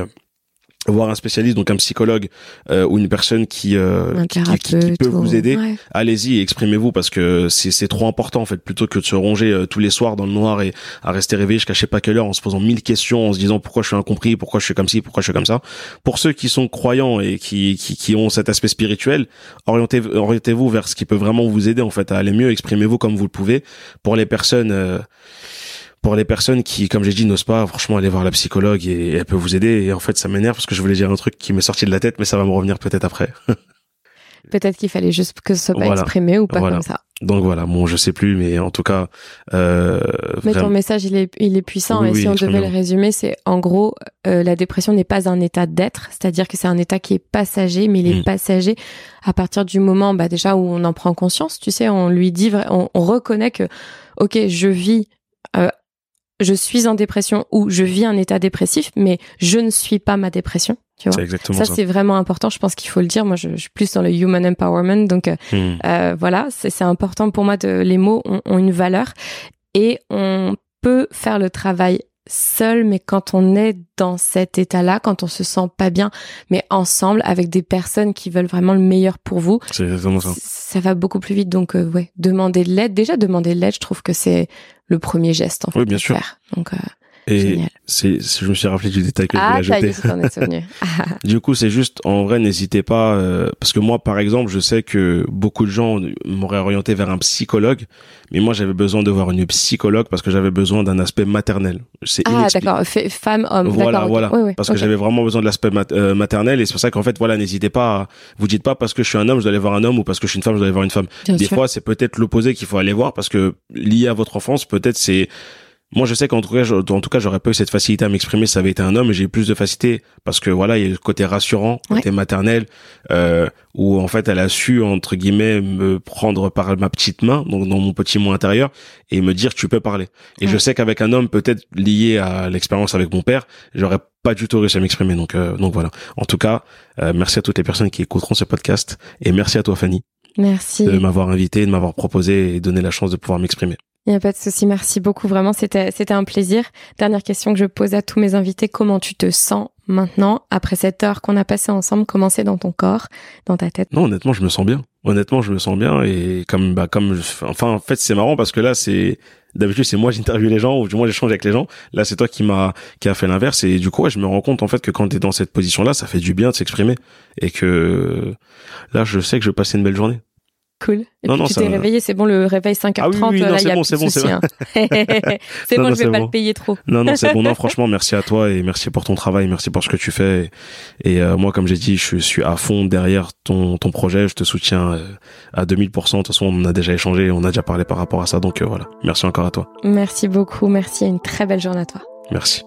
voir un spécialiste, donc un psychologue euh, ou une personne qui, euh, qui, peut vous aider, allez-y et exprimez-vous parce que c'est trop important en fait, plutôt que de se ronger euh, tous les soirs dans le noir et à rester réveillé je sais pas quelle heure en se posant mille questions, en se disant pourquoi je suis incompris, pourquoi je suis comme ci, pourquoi je suis comme ça. Pour ceux qui sont croyants et qui, qui, qui ont cet aspect spirituel, orientez, orientez-vous vers ce qui peut vraiment vous aider en fait à aller mieux, exprimez-vous comme vous le pouvez. Pour les personnes pour les personnes qui, comme j'ai dit, n'osent pas franchement aller voir la psychologue et, elle peut vous aider. Et en fait, ça m'énerve parce que je voulais dire un truc qui m'est sorti de la tête, mais ça va me revenir peut-être après. peut-être qu'il fallait juste que ce soit pas exprimé ou pas comme ça. Donc voilà, bon, je sais plus, mais en tout cas. Euh, mais ton message, il est, il est puissant. et si on devait le résumer, c'est en gros, euh, la dépression n'est pas un état d'être, c'est-à-dire que c'est un état qui est passager, mais il est mm. passager à partir du moment, bah déjà où on en prend conscience. Tu sais, on lui dit, on, on reconnaît que, ok, je vis euh, je suis en dépression ou je vis un état dépressif, mais je ne suis pas ma dépression. Tu vois exactement ça, ça. c'est vraiment important. Je pense qu'il faut le dire. Moi, je, je suis plus dans le human empowerment, donc euh, Hmm. euh, voilà, c'est c'est important pour moi. De, les mots ont, ont une valeur et on peut faire le travail seul, mais quand on est dans cet état-là, quand on se sent pas bien, mais ensemble avec des personnes qui veulent vraiment le meilleur pour vous, exactement ça. ça va beaucoup plus vite. Donc euh, ouais, demander de l'aide. Déjà demander de l'aide, je trouve que c'est le premier geste en fait. Oui, bien sûr. faire. Donc euh, Et c'est, je me suis rappelé du détail que Ah, je voulais est, ajouter. Ah, Du coup, c'est juste, en vrai, n'hésitez pas, euh, parce que moi, par exemple, je sais que beaucoup de gens m'auraient orienté vers un psychologue, mais moi, j'avais besoin de voir une psychologue parce que j'avais besoin d'un aspect maternel. C'est ah d'accord, femme, homme. Voilà, voilà. Ouais, ouais, parce que ok. j'avais vraiment besoin de l'aspect mat- euh, maternel et c'est pour ça qu'en fait, voilà, n'hésitez pas. À, vous dites pas parce que je suis un homme, je dois aller voir un homme ou parce que je suis une femme, je dois aller voir une femme. Bien Des sûr. fois, c'est peut-être l'opposé qu'il faut aller voir parce que lié à votre enfance, peut-être c'est. Moi, je sais qu'en tout cas, je- en tout cas, j'aurais pas eu cette facilité à m'exprimer si ça avait été un homme. et J'ai eu plus de facilité parce que voilà, il y a le côté rassurant, Ouais. côté maternel, euh, où en fait, elle a su entre guillemets me prendre par ma petite main, donc dans mon petit moi intérieur, et me dire tu peux parler. Et Ouais. je sais qu'avec un homme, peut-être lié à l'expérience avec mon père, j'aurais pas du tout réussi à m'exprimer. Donc, euh, donc voilà. En tout cas, euh, merci à toutes les personnes qui écouteront ce podcast et merci à toi, Fanny Merci. de m'avoir invité, de m'avoir proposé et donné la chance de pouvoir m'exprimer. Il n'y a pas de souci, merci beaucoup. Vraiment, c'était un plaisir. Dernière question que je pose à tous mes invités comment tu te sens maintenant après cette heure qu'on a passée ensemble? Comment c'est dans ton corps, dans ta tête? Non, honnêtement, je me sens bien. Honnêtement, je me sens bien et comme bah comme enfin en fait, c'est marrant parce que là c'est d'habitude c'est moi j'interviewe les gens ou du moins j'échange avec les gens. Là, c'est toi qui m'a qui a fait l'inverse et du coup, je me rends compte en fait que quand tu es dans cette position-là, ça fait du bien de s'exprimer et que là, je sais que je vais passer une belle journée. Cool. Et Non, puis non, tu t'es réveillé, c'est bon le réveil 5h30, Ah oui, oui, non, là il c'est y a bon, plus c'est de bon, hein. c'est bon, je vais pas bon. le payer trop. Non, non, c'est bon. Non, franchement, merci à toi et merci pour ton travail, merci pour ce que tu fais. Et, et, euh, moi, comme j'ai dit, je suis à fond derrière ton, ton projet. Je te soutiens euh, à 2000%. De toute façon, on a déjà échangé, on a déjà parlé par rapport à ça. Donc euh, voilà. Merci encore à toi. Merci beaucoup, merci et une très belle journée à toi. Merci.